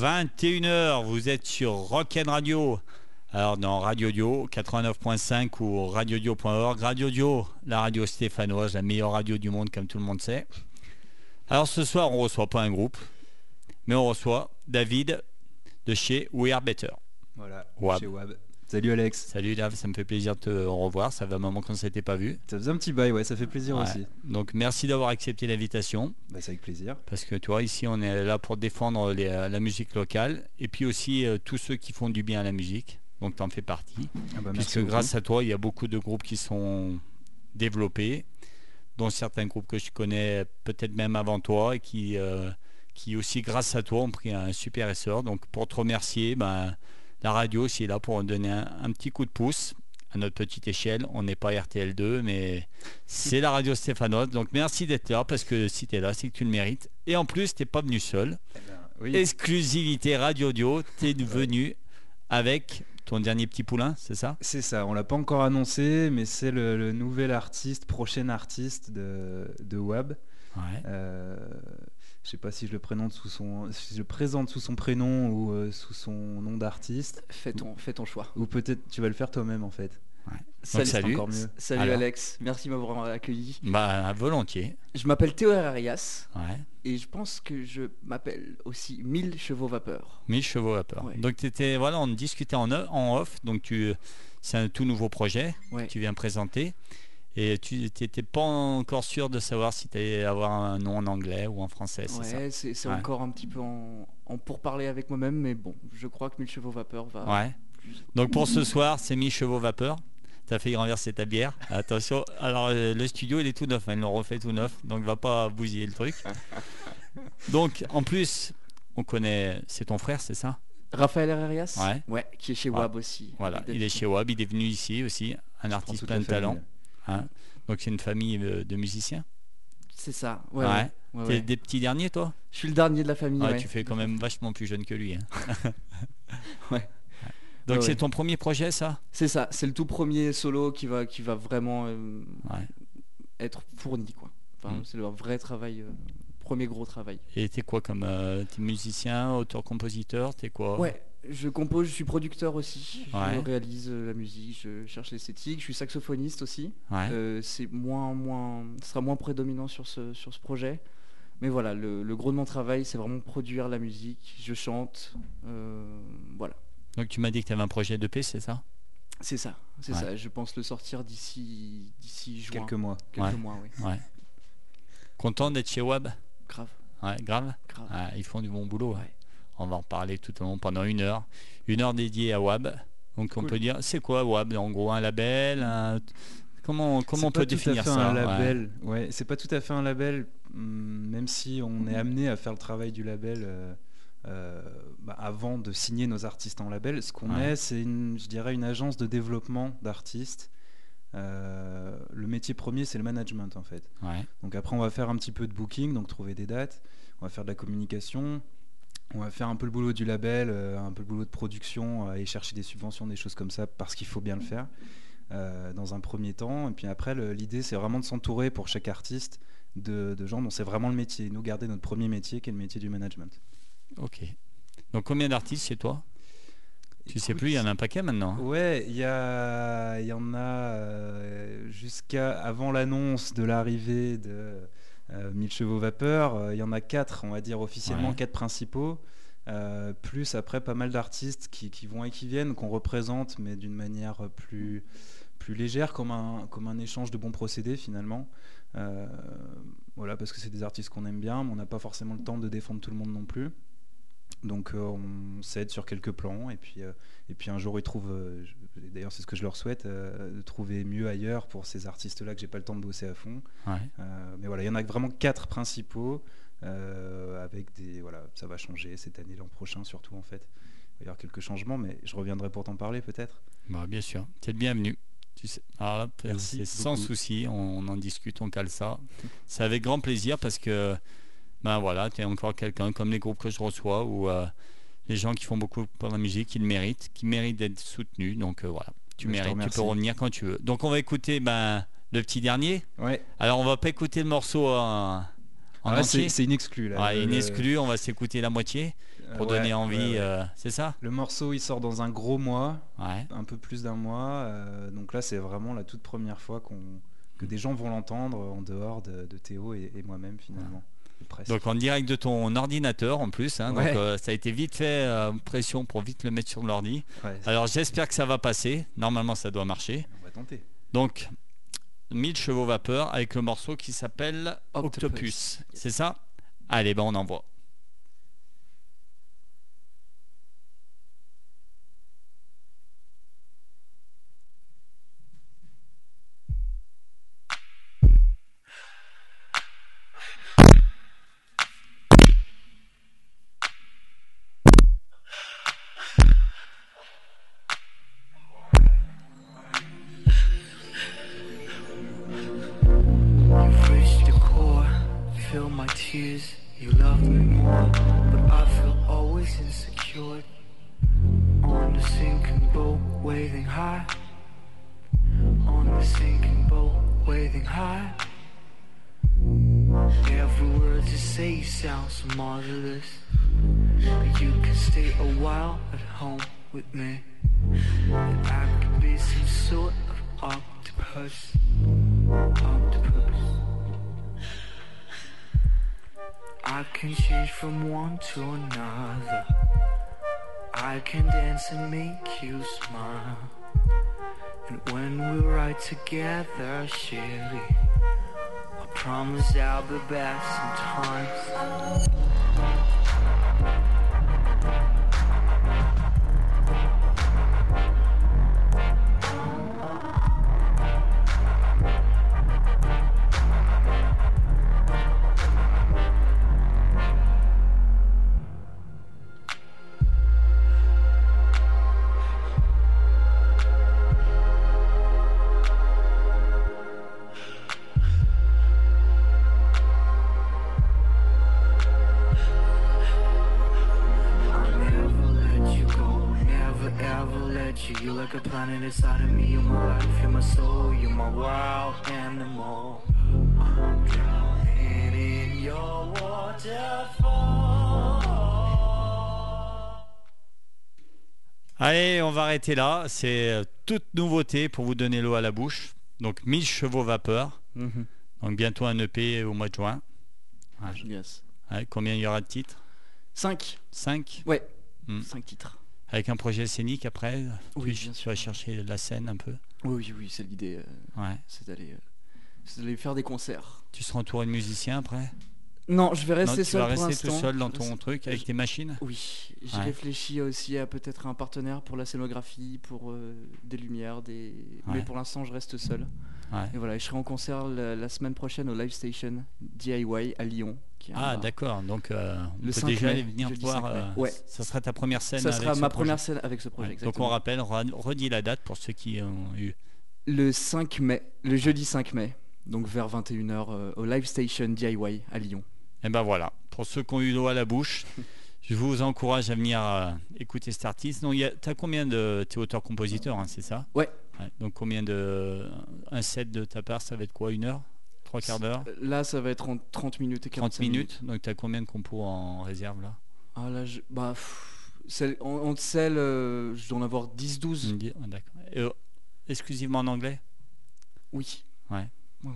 Hello, hello, 21h, vous êtes sur Rock'n Radio. Alors dans Radio Dio 89.5 ou radiodio.org. Radio Dio, la radio stéphanoise, la meilleure radio du monde comme tout le monde sait. Alors ce soir, on reçoit pas un groupe, mais on reçoit David de chez We Are Better. Voilà, Wab. chez Wab. Salut Alex. Salut Dav, ça me fait plaisir de te revoir. Ça fait un moment qu'on ne s'était pas vu? Ça faisait un petit bail, ouais, ça fait plaisir Ouais. aussi. Donc merci d'avoir accepté l'invitation. Bah, c'est avec plaisir. Parce que tu vois, ici, on est là pour défendre les- la musique locale et puis aussi euh, tous ceux qui font du bien à la musique. Donc, tu en fais partie. Ah bah, Puisque grâce à toi, il y a beaucoup de groupes qui sont développés, dont certains groupes que je connais peut-être même avant toi et qui, euh, qui aussi, grâce à toi, ont pris un super essor. Donc, pour te remercier, ben, la radio aussi est là pour donner un, un petit coup de pouce à notre pette échelle. On n'est pas RTL2, mais c'est la radio stéphanoise. Donc, merci d'être là parce que si tu es là, c'est que tu le mérites. Et en plus, tu n'es pas venu seul. Oui, Exclusivité Radio Audio, tu es venu avec ton dernier petit poulain, c'est ça? C'est ça, on l'a pas encore annoncé, mais c'est le, le nouvel artiste, prochain artiste de, de Wab. Ouais. Euh, je sais pas si je le présente sous son, si je le présente sous son prénom ou euh, sous son nom d'artiste. Fais ton, fais ton choix. Ou peut-être tu vas le faire toi-même en fait. Donc, salut. encore mieux. Salut Alors. Alex, merci de m'avoir accueilli. Bah, volontiers. Je m'appelle Théo Arias Ouais. et je pense que je m'appelle aussi 1000 chevaux vapeur. 1000 chevaux à peur. Ouais. Donc, t'étais, voilà, on discutait en, en off. Donc, tu, c'est un tout nouveau projet Ouais. que tu viens présenter. Et tu n'étais pas encore sûr de savoir si tu allais avoir un nom en anglais ou en français, c'est ça Ouais, c'est Ouais. encore un petit peu en, en pourparler avec moi-même, mais bon, je crois que 1000 chevaux vapeur va Ouais. plus. Donc pour ce soir, c'est 1000 chevaux vapeur. T'as failli renverser ta bière. Attention. Alors euh, le studio, il est tout neuf. hein, Ils l'ont refait tout neuf. Donc va pas bousiller le truc. Donc en plus, on connaît. C'est ton frère, c'est ça? Raphaël Arias Ouais. qui est chez Ouais. Wab aussi. Voilà. Il est chez Wab. Il est venu ici aussi. Un artiste plein de talent. Hein. Donc c'est une famille de musiciens. C'est ça, ouais. Ouais. ouais, ouais, T'es ouais. des petits derniers, toi? Je suis le dernier de la famille. Tu fais quand même vachement plus jeune que lui. hein. Ouais. Donc c'est ton premier projet, ça? C'est ça, c'est le tout premier solo qui va, qui va vraiment euh, être fourni. Quoi. Enfin, Mm. C'est le vrai travail, euh, premier gros travail. Et t'es quoi comme euh, musicien, auteur-compositeur T'es quoi? Ouais, je compose, je suis producteur aussi. Ouais. Je réalise euh, la musique, je cherche l'esthétique. Je suis saxophoniste aussi. Ouais. Euh, c'est moins, moins, ce sera moins prédominant sur ce, sur ce projet. Mais voilà, le, le gros de mon travail, c'est vraiment produire la musique. Je chante. euh, voilà, Donc tu m'as dit que tu avais un projet de paix, c'est ça? C'est ça. C'est Ouais. ça. Je pense le sortir d'ici d'ici juin. Quelques mois. Quelques Ouais. mois, oui. Ouais. Content d'être chez Wab? Grave, Ouais, grave? grave. Ouais, ils font du bon boulot. Ouais. On va en reparler tout au long pendant une heure. Une heure dédiée à Wab. Donc on Cool. peut dire, c'est quoi Wab En gros, un label un- Comment, comment on peut définir ça un label. Ouais, c'est pas tout à fait un label, hum, même si on est amené à faire le travail du label euh, euh, bah, avant de signer nos artistes en label. Ce qu'on Ouais. est, c'est une, je dirais, une agence de développement d'artistes. Euh, le métier premier, c'est le management en fait. Ouais. Donc après, on va faire un petit peu de booking, donc trouver des dates. On va faire de la communication. On va faire un peu le boulot du label, euh, un peu le boulot de production, aller chercher des subventions, des choses comme ça, parce qu'il faut bien le faire euh, dans un premier temps. Et puis après, l'idée, c'est vraiment de s'entourer pour chaque artiste de, de gens dont c'est vraiment le métier. Nous garder notre premier métier, qui est le métier du management. Ok. Donc combien d'artistes chez toi? Tu sais plus, il y en a un paquet maintenant. hein? Ouais, il y, a- y en a euh, jusqu'à avant l'annonce de l'arrivée de euh, 1000 chevaux vapeur, euh, il y en a quatre, on va dire officiellement Ouais. quatre principaux, euh, plus après pas mal d'artistes qui, qui vont et qui viennent, qu'on représente, mais d'une manière plus, plus légère, comme un, comme un échange de bons procédés finalement. Euh, voilà, parce que c'est des artistes qu'on aime bien, mais on n'a pas forcément le temps de défendre tout le monde non plus. Donc euh, on s'aide sur quelques plans et puis euh, et puis un jour ils trouvent euh, d'ailleurs c'est ce que je leur souhaite euh, de trouver mieux ailleurs pour ces artistes là que j'ai pas le temps de bosser à fond Ouais. Euh, mais voilà il y en a vraiment quatre principaux euh, avec des voilà ça va changer cette année l'an prochain surtout en fait il va y avoir quelques changements mais je reviendrai pour t'en parler peut-être Bah, bien sûr. Tu es le bienvenu. Tu sais. Là, Merci c'est sans beaucoup. souci, on, on en discute, on cale ça. C'est avec grand plaisir parce que ben voilà, tu es encore quelqu'un comme les groupes que je reçois ou euh, les gens qui font beaucoup pour la musique, ils le méritent, qui méritent d'être soutenus. Donc euh, voilà, tu Bah, mérites, tu peux revenir quand tu veux. Donc on va écouter ben, le petit dernier. ouais Alors on va pas écouter le morceau en, En Ah, entier c'est exclue là. Ouais, exclue, on va s'écouter la moitié pour ouais, donner envie, ouais. euh, c'est ça? Le morceau il sort dans un gros mois, Ouais. un peu plus d'un mois. euh, donc là c'est vraiment la toute première fois qu'on que des gens vont l'entendre en dehors de, de Théo et, et moi-même finalement. Presque. Donc en direct de ton ordinateur en plus, hein, Ouais. donc euh, ça a été vite fait, euh, pression pour vite le mettre sur l'ordi. Ouais, Alors j'espère que ça va passer, normalement ça doit marcher. on va tenter. Donc 1000 chevaux vapeur avec le morceau qui s'appelle Octopus, Octopus. c'est ça? Allez, ben on envoie. You love me more, but I feel always insecure. On the sinking boat, waving high. On the sinking boat, waving high. Every word you say sounds marvelous. You can stay a while at home with me. And I could be some sort of octopus octopus. I can change from one to another. I can dance and make you smile. And when we ride together, Sherry, I promise I'll be back sometimes. Inside of me. You're my life, you're my soul, you're my wild animal. I'm drowning in your waterfall. Allez, on va arrêter là. C'est euh, toute nouveauté pour vous donner l'eau à la bouche. Donc 1000 chevaux vapeur. Mhm. Donc bientôt un EP au mois de juin. Yes. Ouais, combien il y aura de titres? 5 5 Ouais, Hmm. 5 titres. Avec un projet scénique après Oui, tu, bien tu vas chercher la scène un peu. Oui, oui, oui, c'est l'idée. euh, Ouais. c'est d'aller euh, c'est d'aller faire des concerts. Tu seras entouré de musiciens après? Non, je vais Non, rester tu seul vas pour rester tout seul dans ton truc avec tes machines? Oui, j'ai Ouais. réfléchi aussi à peut-être un partenaire pour la scénographie, pour euh, des lumières, des. Ouais. Mais pour l'instant, je reste seul. Ouais. Et voilà, je serai en concert la, la semaine prochaine au Live Station DIY à Lyon. Qui Ah d'accord, donc euh, on Le peut 5 déjà mai, venir voir. 5 mai. euh, Ouais. Ça sera ta première scène. Ça sera ma projet. première scène avec ce projet. Ouais. Donc on rappelle, re- redis la date pour ceux qui ont eu. Le 5 mai, le jeudi 5 mai, donc vers 21h euh, au Live Station DIY à Lyon. Et ben voilà, pour ceux qui ont eu l'eau à la bouche, je vous encourage à venir écouter cet artiste. Donc, il y a- t'as combien de. T'es auteur-compositeur, hein, c'est ça? Ouais. Ouais. Donc combien de. Un set de ta part, ça va être quoi? Une heure? Trois quarts d'heure Là, ça va être en 30 minutes et 45 30 minutes Donc t'as combien de compos en réserve là? Ah là, je... bah, pff, celle- en, celle, euh, je dois en avoir 10-12. Une di- ah, D'accord. Euh, exclusivement en anglais? Oui. Ouais. Oui.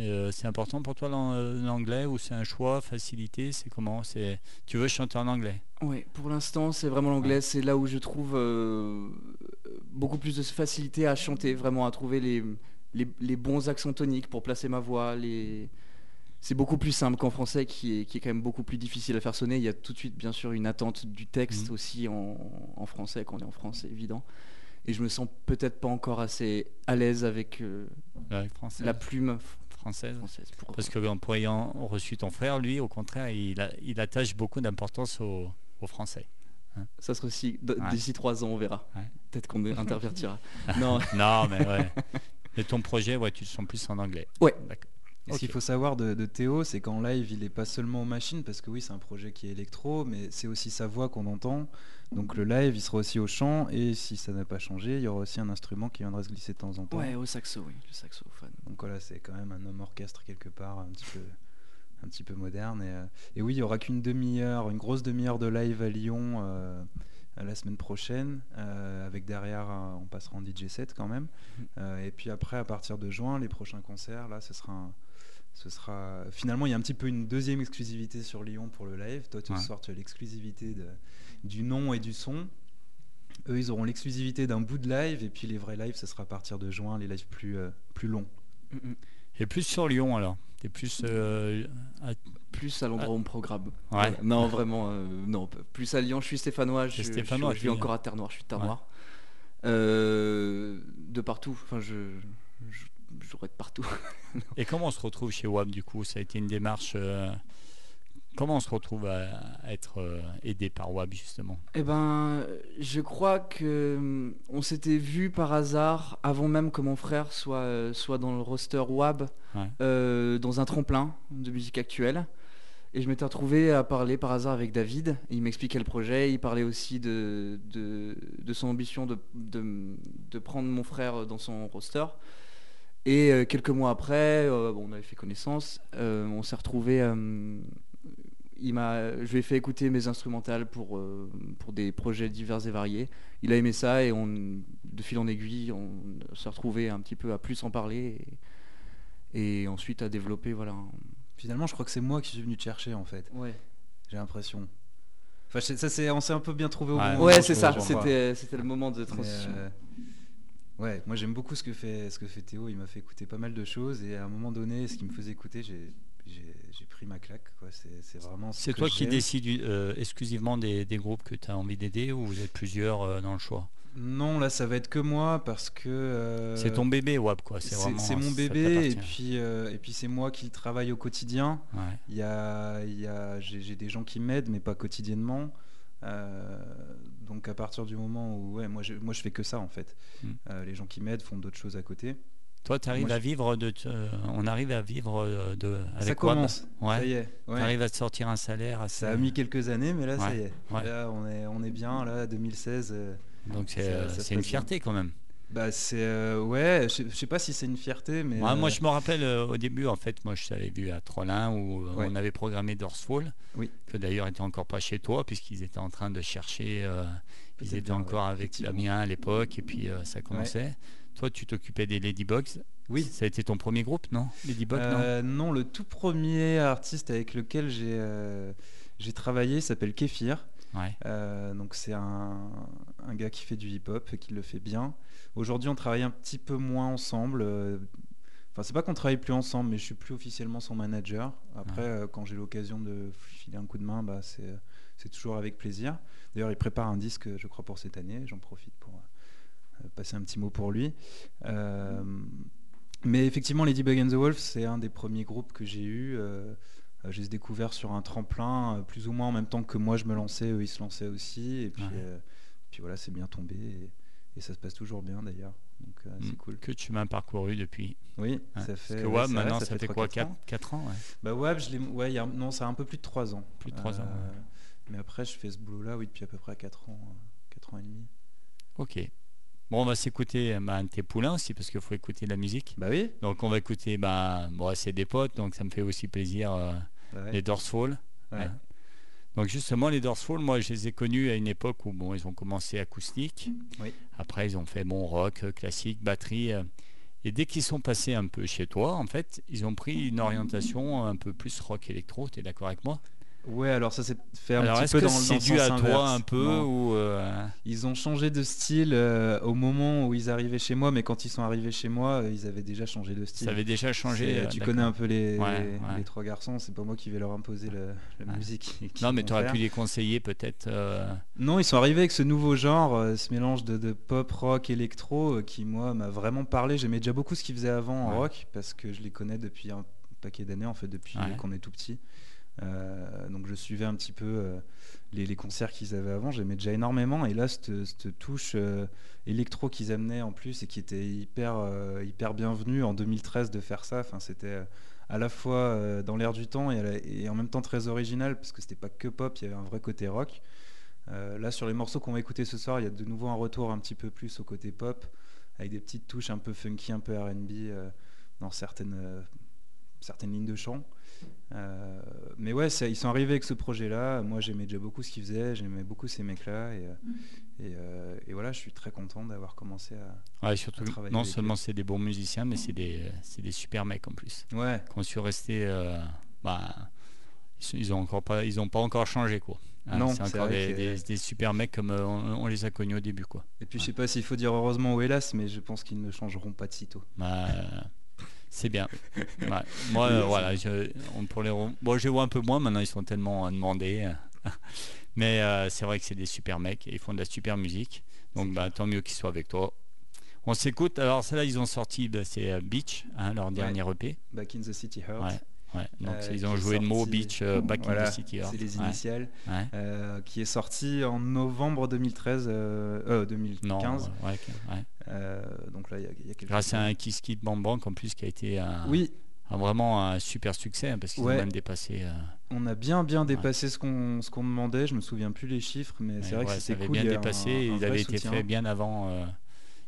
Euh, C'est important pour toi l'an- l'anglais ou c'est un choix, facilité? C'est comment? C'est Tu veux chanter en anglais? Ouais, pour l'instant, c'est vraiment l'anglais. C'est là où je trouve euh, beaucoup plus de facilité à chanter, vraiment à trouver les, les, les bons accents toniques pour placer ma voix. Les... C'est beaucoup plus simple qu'en français, qui est, qui est quand même beaucoup plus difficile à faire sonner. Il y a tout de suite, bien sûr, une attente du texte Mhm. aussi en, en français, quand on est en France, c'est évident. Et je me sens peut-être pas encore assez à l'aise avec euh, la plume Française française. Pour... Parce que en ayant reçu ton frère, lui, au contraire, il, a- il attache beaucoup d'importance au, au français. Ça sera aussi Ouais. d'ici trois ans, on verra. Ouais. Peut-être qu'on intervertira. non, Non, mais ouais. Mais ton projet, ouais, tu le sens plus en anglais. Ouais. D'accord. Et Ok. Ce qu'il faut savoir de, de Théo, c'est qu'en live, il n'est pas seulement aux machines, parce que oui, c'est un projet qui est électro, mais c'est aussi sa voix qu'on entend. Donc le live, il sera aussi au chant, et si ça n'a pas changé, il y aura aussi un instrument qui viendra se glisser de temps en temps. ouais, au saxo, oui, le saxophone. Donc voilà, c'est quand même un homme orchestre quelque part, un petit peu, un petit peu moderne. Et, euh, et oui, il y aura qu'une demi-heure, une grosse demi-heure de live à Lyon euh, la semaine prochaine, euh, avec derrière, un- on passera en DJ set quand même. Euh, et puis après, à partir de juin, les prochains concerts, là, ce sera un- ce sera finalement il y a un petit peu une deuxième exclusivité sur Lyon pour le live. Toi, Ouais. tu as l'exclusivité du nom et du son. Eux, ils auront l'exclusivité d'un bout de live et puis les vrais lives, ce sera à partir de juin, les lives plus euh, plus longs. Mm, mm. Et plus sur Lyon alors? T'es plus. euh, à- Plus à l'endroit où on me programme. Ouais. Voilà. Non, vraiment, euh, non. Plus à Lyon, je suis stéphanois. Je, stéphanois, je, vis encore à Terre-Noire, je suis de Ouais. Terre-Noire. Euh, de partout. Enfin, je, je, j'aurais de partout. Et comment on se retrouve chez WAM du coup? Ça a été une démarche. Comment on se retrouve à, à être euh, aidé par WAB justement? Eh ben, je crois que hum, on s'était vu par hasard avant même que mon frère soit, euh, soit dans le roster WAB, Ouais. euh, dans un tremplin de musique actuelle. Et je m'étais retrouvé à parler par hasard avec David. Il m'expliquait le projet. Il parlait aussi de, de, de son ambition de, de, de prendre mon frère dans son roster. Et euh, quelques mois après, euh, bon, on avait fait connaissance. euh, on s'est retrouvé. Il m'a, je lui ai fait écouter mes instrumentales pour, euh, pour des projets divers et variés. Il a aimé ça et on, de fil en aiguille, on s'est retrouvé un petit peu à plus en parler et, et ensuite à développer. Voilà. Finalement, je crois que c'est moi qui suis venu te chercher en fait. Ouais, J'ai l'impression. Enfin, ça c'est, on s'est un peu bien trouvé au Ouais. bon ouais moment, c'est ça. C'était, c'était le moment de transition. euh, ouais, moi j'aime beaucoup ce que fait ce que fait Théo. Il m'a fait écouter pas mal de choses et à un moment donné, ce qui me faisait écouter, j'ai j'ai- j'ai pris ma claque. quoi. C'est vraiment. ce C'est toi qui décides euh, exclusivement des, des groupes que tu as envie d'aider ou vous êtes plusieurs euh, dans le choix? Non, là ça va être que moi parce que. euh, C'est ton bébé WAB quoi. C'est mon bébé et puis et puis c'est moi qui le travaille au quotidien. Ouais. Il y a, il y a j'ai des gens qui m'aident mais pas quotidiennement. Donc à partir du moment où ouais moi je, moi je fais que ça en fait. Mm. Euh, les gens qui m'aident font d'autres choses à côté. Toi, tu arrives à vivre de. euh, on arrive à vivre euh, de. Avec ça commence. Ouais. Ça y est. Tu ouais. arrives à te sortir un salaire assez. Ça a mis quelques années, mais là, ça y est. ouais. Là, on est, on est bien, là, 2016. euh, Donc c'est une bien. fierté quand même. bah, c'est. euh, ouais, je sais- je sais pas si c'est une fierté, mais. Ouais, Moi, je me rappelle euh, au début, en fait, moi, je t'avais vu à Trollin où Ouais. on avait programmé Dorsfall, Oui. que d'ailleurs était encore pas chez toi, puisqu'ils étaient en train de chercher. ils étaient bien, encore avec. Damien à l'époque, et puis ça commençait. Toi, tu t'occupais des Ladybugs. Oui. Ça a été ton premier groupe, non? Ladybugs, non? Euh, non, le tout premier artiste avec lequel j'ai euh, travaillé s'appelle Kéfir. Ouais. Euh, donc c'est un, un gars qui fait du hip-hop et qui le fait bien. Aujourd'hui, on travaille un petit peu moins ensemble. Enfin, c'est pas qu'on travaille plus ensemble, mais je suis plus officiellement son manager. Après, Ouais. euh, quand j'ai l'occasion de filer un coup de main, bah, c'est toujours avec plaisir. D'ailleurs, il prépare un disque, je crois, pour cette année. J'en profite passer un petit mot pour lui. Euh, mais effectivement, Ladybug and the Wolf, c'est un des premiers groupes que j'ai eu. euh, j'ai découvert sur un tremplin, euh, plus ou moins en même temps que moi je me lançais, eux ils se lançaient aussi. Et puis, Ouais. puis voilà, c'est bien tombé. Et, et ça se passe toujours bien d'ailleurs. Donc euh, Mm. c'est cool. Que tu m'as parcouru depuis. Oui, ça Parce fait. que ouais, WAB, c'est maintenant, ça, fait, quoi 3-4 ans 4, ans ouais. Bah WAB, je l'ai. Ouais, y a- non, ça a un peu plus de 3 ans. Plus de trois ans, ouais. Mais après, je fais ce boulot-là, oui, depuis à peu près 4 ans, 4 ans et demi. Ok. Bon, on va s'écouter bah, un de tes poulains aussi, parce qu'il faut écouter de la musique. Bah oui. Donc, on va écouter, bah, bon, c'est des potes, donc ça me fait aussi plaisir, euh, ouais, les Dorsfall. ouais. Ouais. Donc justement, les Dorsfall, moi, je les ai connus à une époque où bon, ils ont commencé acoustique. Oui. Après, ils ont fait bon rock, euh, classique, batterie. euh, Et dès qu'ils sont passés un peu chez toi, en fait, ils ont pris une orientation un peu plus rock électro. Tu es d'accord avec moi? Ouais, alors ça s'est fait un Alors, petit peu que dans, le- c'est dû à toi un peu Non. ou euh, Ils ont changé de style euh, au moment où ils arrivaient chez moi, mais quand ils sont arrivés chez moi, euh, ils avaient déjà changé de style. ça avait déjà changé euh, tu connais un peu les, Ouais, les, ouais. les trois garçons, c'est pas moi qui vais leur imposer le- la Ouais. musique. Non, mais tu aurais pu les conseiller peut-être. Non, ils sont arrivés avec ce nouveau genre, ce mélange de, de pop, rock, électro, qui moi m'a vraiment parlé. J'aimais déjà beaucoup ce qu'ils faisaient avant en rock, parce que je les connais depuis un paquet d'années, en fait, depuis qu'on est tout petit. Euh, donc je suivais un petit peu euh, les, concerts qu'ils avaient avant, j'aimais déjà énormément. Et là, cette, touche euh, électro qu'ils amenaient en plus et qui était hyper, hyper bienvenue en 2013 de faire ça, c'était à la fois dans l'air du temps et, en même temps très original, parce que c'était pas que pop, il y avait un vrai côté rock. Là, sur les morceaux qu'on va écouter ce soir, il y a de nouveau un retour un petit peu plus au côté pop, avec des petites touches un peu funky, un peu RB dans certaines, certaines lignes de chant. Euh, mais ouais, ça- ils sont arrivés avec ce projet-là. Moi, j'aimais déjà beaucoup ce qu'ils faisaient, j'aimais beaucoup ces mecs-là. Et, euh, et, euh, et voilà, je suis très content d'avoir commencé à. Ouais, surtout, à travailler non avec seulement c'est des bons musiciens, mais c'est des, des super mecs en plus. Ouais, Quand je suis resté, euh, bah, ils, sont- ils ont encore pas, ils ont pas encore changé quoi. Hein, Non, c'est encore des, que- des- des super mecs comme euh, on, on les a connus au début quoi. et puis je sais pas s'il faut dire heureusement ou hélas, mais je pense qu'ils ne changeront pas de sitôt. Bah, c'est bien. Ouais. Moi, euh, voilà, je, on, pour les, bon, je vois un peu moins maintenant, ils sont tellement euh, demandés. Mais euh, c'est vrai que c'est des super mecs et ils font de la super musique. Donc, bah, tant mieux qu'ils soient avec toi. On s'écoute. Alors, celle-là, ils ont sorti, bah, c'est Beach, hein, leur dernier EP. Back in the City Heart. Ouais. Ouais. Donc, Euh, ils ont joué le mot Beach, Back in the City. Heart. c'est les initiales. ouais. euh, qui est sorti en novembre 2013, euh, euh, 2015. Non, Euh, donc là, il y, a- y Grâce à un Kiss Kid Bang Bang en plus qui a été un, Oui, un- vraiment un super succès hein, parce qu'ils Ouais. ont même dépassé. euh, on a bien bien dépassé ce qu'on ce qu'on demandait. Je me souviens plus les chiffres, mais c'est vrai que ça c'était cool. bien dépassé. un- un ils avaient été faits bien avant. euh,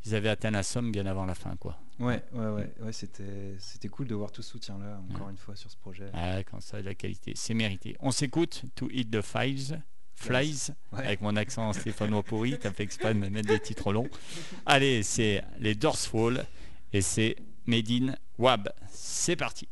ils avaient atteint la somme bien avant la fin, quoi. Ouais, ouais, ouais, ouais, c'était c'était cool de voir tout ce soutien là encore une fois sur ce projet. Ah, quand ça de la qualité, c'est mérité. On s'écoute To Hit the Files, Flies, Ouais. avec mon accent stéphanois pourri. T'as fait exprès de me mettre des titres longs. Allez, c'est les Dorsfall et c'est Made in Wab. C'est parti.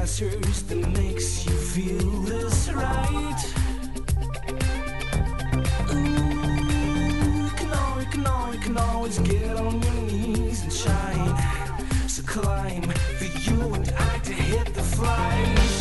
Gestures that makes you feel this right. Can always get on your knees and shine. So climb for you and I to hit the flight.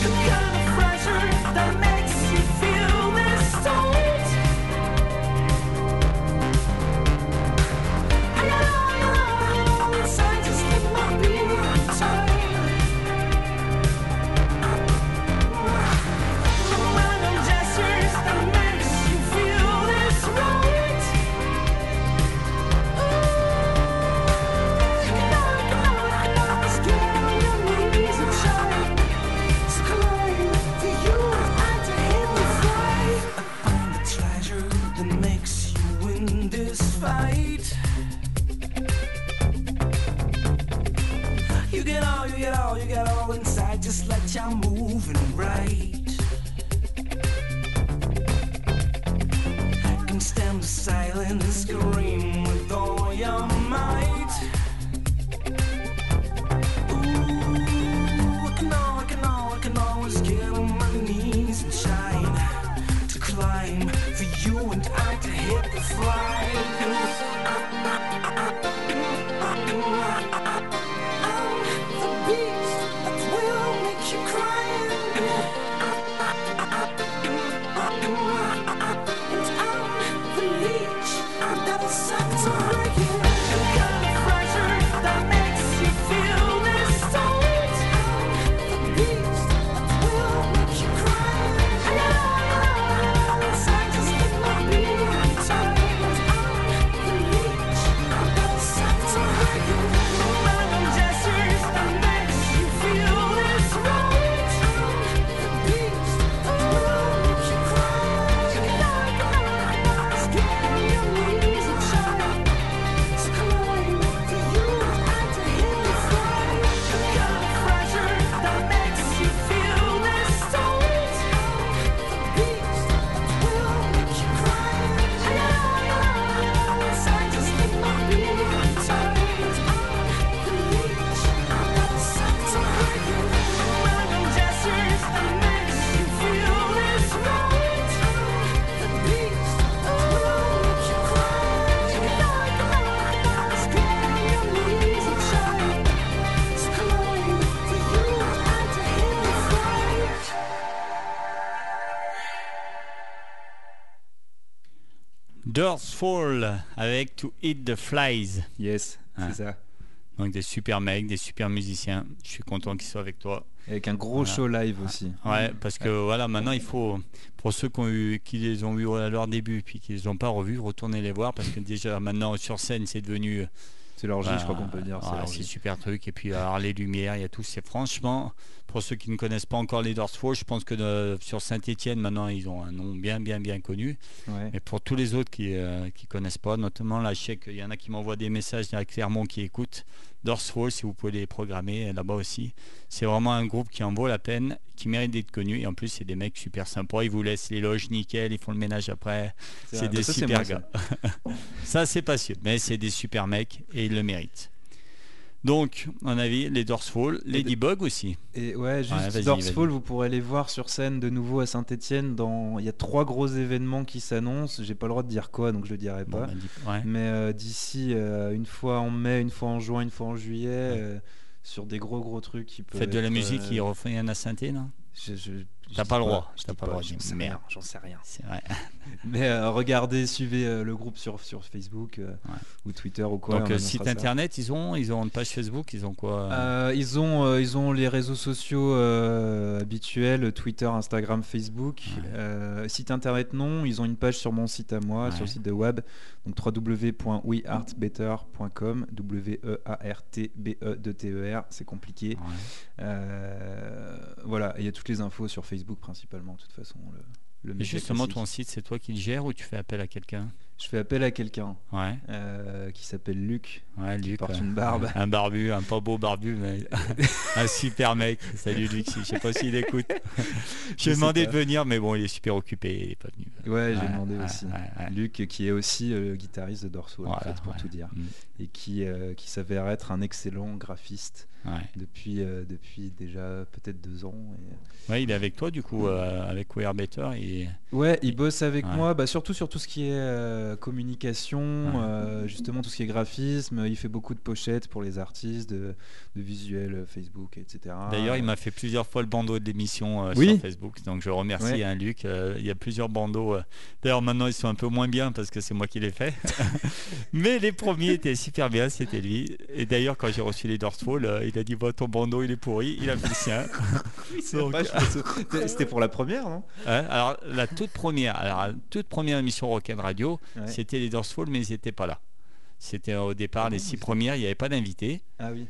Brooklyn avec To Eat the Flies. Yes, Ah. c'est ça. Donc des super mecs, des super musiciens. Je suis content qu'ils soient avec toi. Avec un gros Voilà. show live aussi. Ouais, parce que voilà, maintenant il faut, pour ceux qui, ont eu, qui les ont vus à leur début puis qui les ont pas revus, retourner les voir parce que déjà maintenant sur scène c'est devenu. C'est leur J, bah, je crois qu'on peut dire. c'est ouais, super truc. Et puis alors les lumières, il y a tout. C'est franchement, pour ceux qui ne connaissent pas encore les Doors Fall, je pense que euh, sur Saint-Etienne maintenant ils ont un nom bien bien bien connu. Ouais. Mais pour tous les autres qui ne connaissent pas, notamment là, je sais qu'il y en a qui m'envoient des messages il y a Clermont qui écoutent. Dorsfall, si vous pouvez les programmer là-bas aussi. C'est vraiment un groupe qui en vaut la peine, qui mérite d'être connu. Et en plus, c'est des mecs super sympas. Ils vous laissent les loges nickel, ils font le ménage après. C'est des super moi, gars. ça, c'est pas sûr. Mais c'est des super mecs et ils le méritent. Donc, on a vu les Dorsfall, Ladybug aussi. Et ouais, juste Ouais, Dorsfall, vous pourrez les voir sur scène de nouveau à Saint-Etienne. Dans... Il y a trois gros événements qui s'annoncent. J'ai pas le droit de dire quoi, donc je le dirai Bon, pas. bah, ouais. Mais euh, d'ici euh, une fois en mai, une fois en juin, une fois en juillet, euh, sur des gros gros trucs qui peuvent. Faites de la musique, il refait un à je- je T'as pas le droit, t'as pas le droit de J'en sais merde. rien, j'en sais rien. C'est vrai. Mais euh, regardez, suivez euh, le groupe sur, sur Facebook euh, Ouais. ou Twitter ou quoi. Donc, site ça. internet, ils ont, ils ont une page Facebook, ils ont quoi ils, ont, ils ont les réseaux sociaux habituels, Twitter, Instagram, Facebook. Ouais. Site internet non, ils ont une page sur mon site à moi, Ouais. sur le site de web, donc www.weartbetter.com, W-E-A-R-T-B-E-D-T-E-R, c'est compliqué. ouais. Euh, voilà, et il y a toutes les infos sur Facebook principalement, de toute façon. Le, le média justement, classique. ton site, c'est toi qui le gères ou tu fais appel à quelqu'un? Je fais appel à quelqu'un Ouais, euh, qui s'appelle Luc. ouais, Luc. porte une barbe. Un barbu, un pas beau barbu, mais un super mec. Salut Luc, si- je sais pas s'il écoute. J'ai demandé de venir, mais bon, il est super occupé, il est pas venu. Ouais, j'ai Ouais, demandé aussi. Luc, qui est aussi euh, guitariste de Dorso, en fait, pour tout dire. Mm, et qui, euh, qui s'avère être un excellent graphiste ouais. depuis, euh, depuis déjà peut-être deux ans. et- Ouais, il est avec toi, du coup, euh, avec We Are Better. Et... Ouais, il bosse avec Ouais. moi, bah, surtout sur tout ce qui est euh, communication, euh, justement tout ce qui est graphisme. Il fait beaucoup de pochettes pour les artistes, de, de visuels euh, Facebook, etc. D'ailleurs, il m'a fait plusieurs fois le bandeau de l'émission euh, Oui. sur Facebook, donc je remercie hein, Luc. Euh, il y a plusieurs bandeaux. euh. D'ailleurs, maintenant, ils sont un peu moins bien parce que c'est moi qui les fais. Mais les premiers étaient super bien, c'était lui. Et d'ailleurs, quand j'ai reçu les Dorsfall, euh, il a dit bah, ton bandeau, il est pourri. Il a fait le sien. C'était pour la première, non? Hein, alors, la toute première, alors, la toute première émission Rock'n'Radio, Radio, Ouais. c'était les Dorsfall, mais ils n'étaient pas là. C'était au départ Ah les six premières, il n'y avait pas d'invités, Ah oui.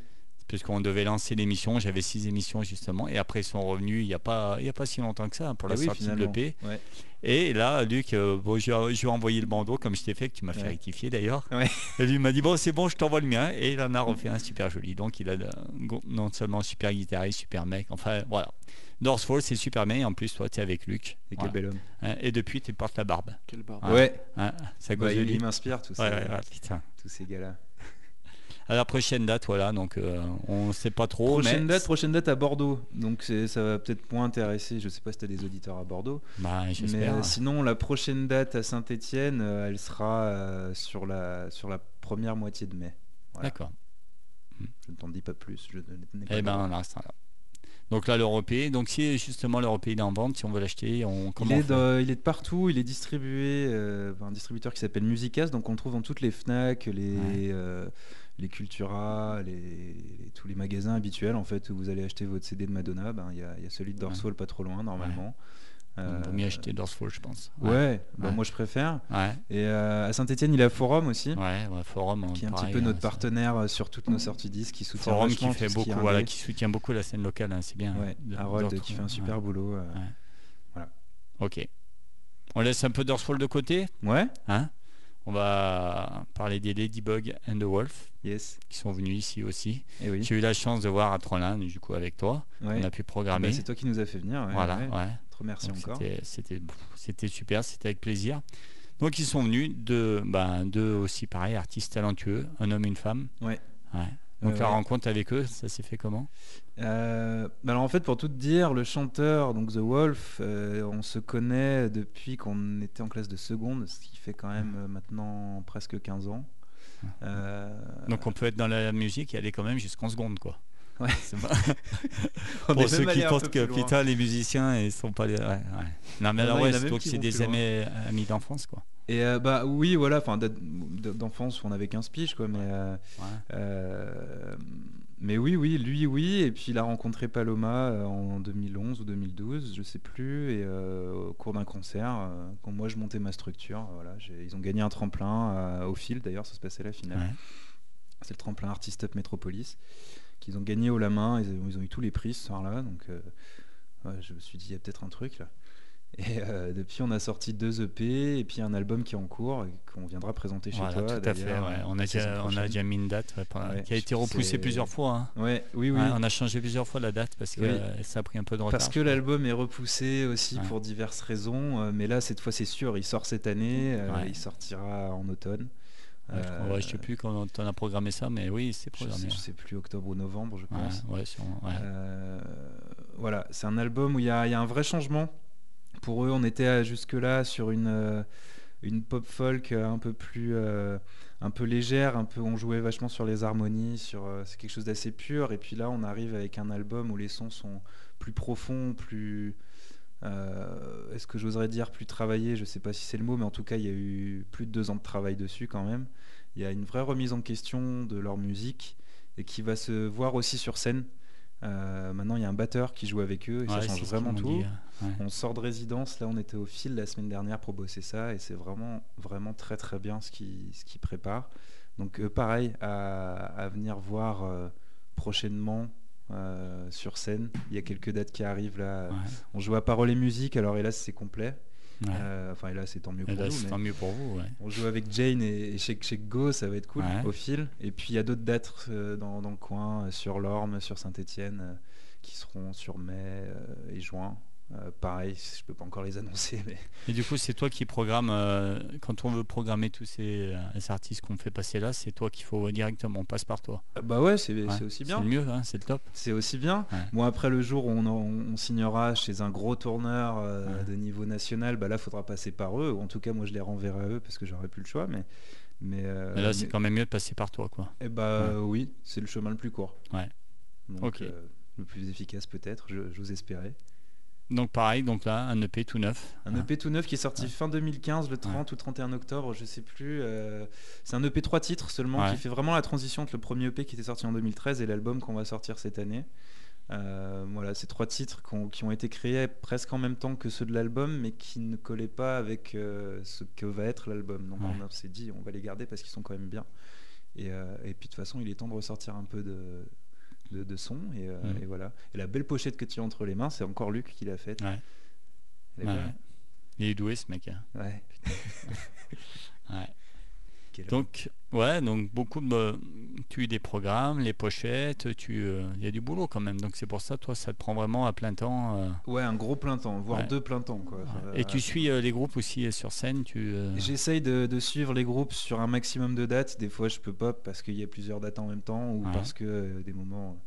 Puisqu'on devait lancer l'émission. J'avais six émissions justement, et après ils sont revenus il n'y a, pas- il y a pas si longtemps que ça hein, pour Ah la oui, sortie de l'EP. Ouais. Et là, Luc, euh, bon, je, je lui ai envoyé le bandeau comme je t'ai fait, que tu m'as fait Ouais. rectifier d'ailleurs. Ouais. Et lui m'a dit Bon, c'est bon, je t'envoie le mien. Et il en a refait un super joli. Donc il a non seulement super guitariste, super mec, enfin voilà. Dorsfall, c'est super bien, et en plus, toi, tu es avec Luc. Et quel Voilà. bel homme. Hein, et depuis, tu portes la barbe. Quelle barbe. Ah. Ouais, Hein, ça Bah, de il, m'inspire tout ça, Ouais, ouais, ouais, putain. tous ces gars-là. À la prochaine date, voilà, donc euh, on sait pas trop. Prochaine mais date, prochaine date à Bordeaux. Donc ça va peut-être moins intéresser. Je sais pas si tu as des auditeurs à Bordeaux. Bah, Mais euh, sinon, la prochaine date à Saint-Etienne, elle sera euh, sur, la, sur la première moitié de mai. voilà. D'accord. Je ne t'en dis pas plus. Je Eh ben, on en restera là. Donc là, l'Européen. Donc si justement l'Européen est en vente, si on veut l'acheter, on il, comment on est de, il est de partout, il est distribué euh, par un distributeur qui s'appelle Musicas, donc on le trouve dans toutes les FNAC, les, Ouais. euh, les Cultura, les, les- tous les magasins habituels en fait où vous allez acheter votre CD de Madonna. Ben, Il y, a, il y a celui de Dorsfall pas trop loin normalement. Il vaut Euh, mieux acheter Dorsfall, je pense. Ouais, ben, Ouais. moi je préfère. Ouais. Et euh, à Saint-Etienne, il y a Forum aussi. Ouais, ouais, Forum. qui est un pareil, petit peu notre hein, partenaire euh, sur toutes nos sorties disques, qui soutient Forum qui fait qui beaucoup, voilà, qui soutient beaucoup la scène locale, hein, c'est bien. Ouais, de- Harold qui fait un ouais. super boulot. euh. Ok. On laisse un peu Dorsfall de côté, Ouais, hein? On va parler des Ladybug and the Wolf yes. qui sont venus ici aussi. Et oui. J'ai eu la chance de voir à Trollin, du coup, avec toi. Ouais. On a pu Ah bah, programmer. c'est toi qui nous as fait venir. ouais, voilà, ouais. ouais. Trop merci Donc, encore. c'était- super, c'était avec plaisir. Donc ils sont venus, deux, ben, deux aussi pareil, artistes talentueux, un homme et une femme. Ouais. Ouais. Donc la ouais. rencontre avec eux, ça s'est fait comment? Euh, alors en fait, pour tout te dire, le chanteur, donc The Wolf, euh, on se connaît depuis qu'on était en classe de seconde, ce qui fait quand même euh, maintenant presque 15 ans. Donc on peut être dans la musique et aller quand même jusqu'en seconde quoi. Ouais. Pas- Pour ceux qui pensent que putain les musiciens ils sont pas les... ouais, ouais. Non mais alors ouais, c'est des amis, amis d'enfance quoi. Et euh, bah oui, voilà, enfin d'enfance on avait 15 piges quoi, mais euh, Ouais. euh, mais oui, oui, lui, oui. Et puis il a rencontré Paloma en 2011 ou 2012, je sais plus, et au cours d'un concert, quand moi je montais ma structure, voilà, ils ont gagné un tremplin au fil. D'ailleurs, ça se passait la finale. Ouais. C'est le tremplin Artist Up Metropolis qu'ils ont gagné haut la main. Ils ont, ils ont eu tous les prix ce soir-là, donc ouais, je me suis dit il y a peut-être un truc là. Et euh, depuis, on a sorti deux EP et puis un album qui est en cours et qu'on viendra présenter chez Voilà, toi. tout à fait. d'ailleurs, ouais. On, a déjà, on a prochaine. déjà mis une date ouais, par- Ouais, qui a été repoussée plusieurs fois. hein. Ouais, oui, oui. On a changé plusieurs fois la date parce que Oui. ça a pris un peu de retard. Parce que l'album est repoussé aussi pour diverses raisons, euh, mais là cette fois c'est sûr, il sort cette année, euh, il sortira en automne. Ouais, je je sais Euh, plus quand on a programmé ça, mais oui, c'est je programmé. sais, je sais plus octobre ou novembre, je pense. Ouais, ouais, sûrement, ouais. Euh, voilà, c'est un album où il y, a il y a un vrai changement. Pour eux, on était jusque-là sur une, euh, pop folk euh, un peu plus euh, un peu légère, un peu on jouait vachement sur les harmonies, c'est quelque chose d'assez pur. Et puis là, on arrive avec un album où les sons sont plus profonds, plus est-ce que j'oserais dire plus travaillés? Je sais pas si c'est le mot, mais en tout cas, il y a eu plus de deux ans de travail dessus quand même. Il y a une vraie remise en question de leur musique et qui va se voir aussi sur scène. Euh, maintenant, il y a un batteur qui joue avec eux et ça Ouais, change qu'ils vraiment tout. dit, ouais. On sort de résidence, là on était au fil la semaine dernière pour bosser ça et c'est vraiment vraiment très très bien ce qui ce qui prépare. Donc euh, pareil à, à venir voir euh, prochainement sur scène. Il y a quelques dates qui arrivent là. Ouais, On joue à Parole et musique, alors hélas c'est complet. Ouais. Euh, enfin hélas c'est tant mieux Et pour là, nous. c'est mais- tant mieux pour vous. ouais. on joue avec Jane et, et chez, chez Go, ça va être cool Ouais. au fil. Et puis il y a d'autres dates euh, dans, dans le coin, euh, sur l'Orme, sur Saint-Etienne, qui seront sur mai et juin. Euh, pareil, je peux pas encore les annoncer, mais Et du coup, c'est toi qui programme, euh, quand on veut programmer tous ces, euh, ces artistes qu'on fait passer là, c'est toi qu'il faut directement, on passe par toi. Ah bah ouais, c'est Ouais. c'est aussi C'est bien. le mieux, hein, c'est le top. C'est aussi bien. Ouais. Bon après le jour où on, signera chez un gros tourneur euh, Ouais. de niveau national, bah là faudra passer par eux. Ou en tout cas moi je les renverrai à eux parce que j'aurais plus le choix. Mais mais, Mais là, c'est mais- quand même mieux de passer par toi, quoi. Eh bah oui, c'est le chemin le plus court. Ouais. Donc, Ok. le plus efficace peut-être, je- j'ose espérer. Donc pareil, donc là, un EP tout neuf. Un. EP tout neuf qui est sorti Ouais. fin 2015, le 30 ou 31 octobre, je sais plus. euh, c'est un EP trois titres seulement Ouais. qui fait vraiment la transition entre le premier EP qui était sorti en 2013 et l'album qu'on va sortir cette année. Euh, voilà, c'est trois titres qui ont été créés presque en même temps que ceux de l'album, mais qui ne collaient pas avec euh, ce que va être l'album. Donc on s'est dit, on va les garder parce qu'ils sont quand même bien. Et, et puis de toute façon, il est temps de ressortir un peu de, de, de son. Et, euh, Mm. et voilà. Et la belle pochette que tu as entre les mains, c'est encore Luc qui l'a faite. Ouais. Ouais, ouais. Il est doué, ce mec. hein. Ouais. Ouais. Donc, ouais, donc beaucoup de. Tu des programmes, les pochettes, tu. euh, Il y a du boulot quand même. Donc c'est pour ça, toi, ça te prend vraiment à plein temps. euh, Ouais, un gros plein temps, voire Ouais. deux plein temps. Quoi. Et tu suis euh, les groupes aussi sur scène tu, J'essaye de, de suivre les groupes sur un maximum de dates. Des fois, je peux pas parce qu'il y a plusieurs dates en même temps ou Ouais. parce que des moments,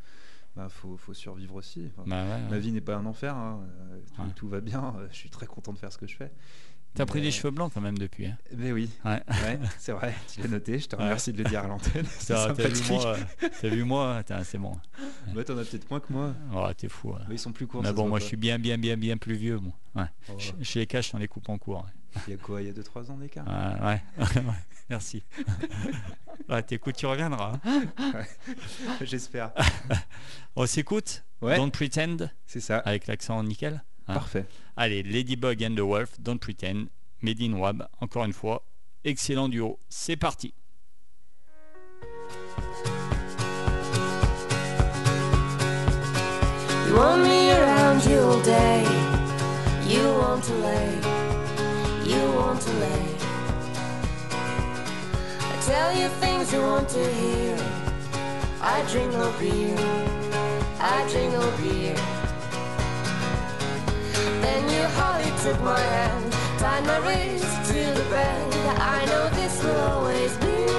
bah, faut, faut survivre aussi. Enfin, bah ouais, Ma vie n'est pas un enfer. hein. Euh, Tout, Ouais. tout va bien. euh, Je suis très content de faire ce que je fais. T'as pris des cheveux blancs quand même depuis. hein. Mais oui, Ouais. ouais, c'est vrai. Tu l'as noté. Je te remercie de le dire à l'antenne. C'est T'as vu moi, euh, t'as vu moi, c'est bon. Bah, T'en as peut-être moins que moi. Oh, t'es fou. ouais. Mais ils sont plus courts. Mais bon, moi je suis bien, bien, bien, bien plus vieux. Moi. Oh, je les cache, on les coupe en cours. Il y a quoi Il y a 2-3 ans d'écart Ouais, ouais. Ouais, Merci. Ouais, t'écoutes, tu reviendras. hein. J'espère. On s'écoute Ouais, Don't Pretend c'est ça. avec l'accent nickel. hein. Parfait. Allez, Ladybug and the Wolf, Don't Pretend, Made in Wab, encore une fois. Excellent duo. C'est parti. You want me around you all day. You want to lay. To lay. I tell you things you want to hear. I drink no beer. I drink no beer. Then you hardly took my hand, tied my wrist to the bed. I know this will always be.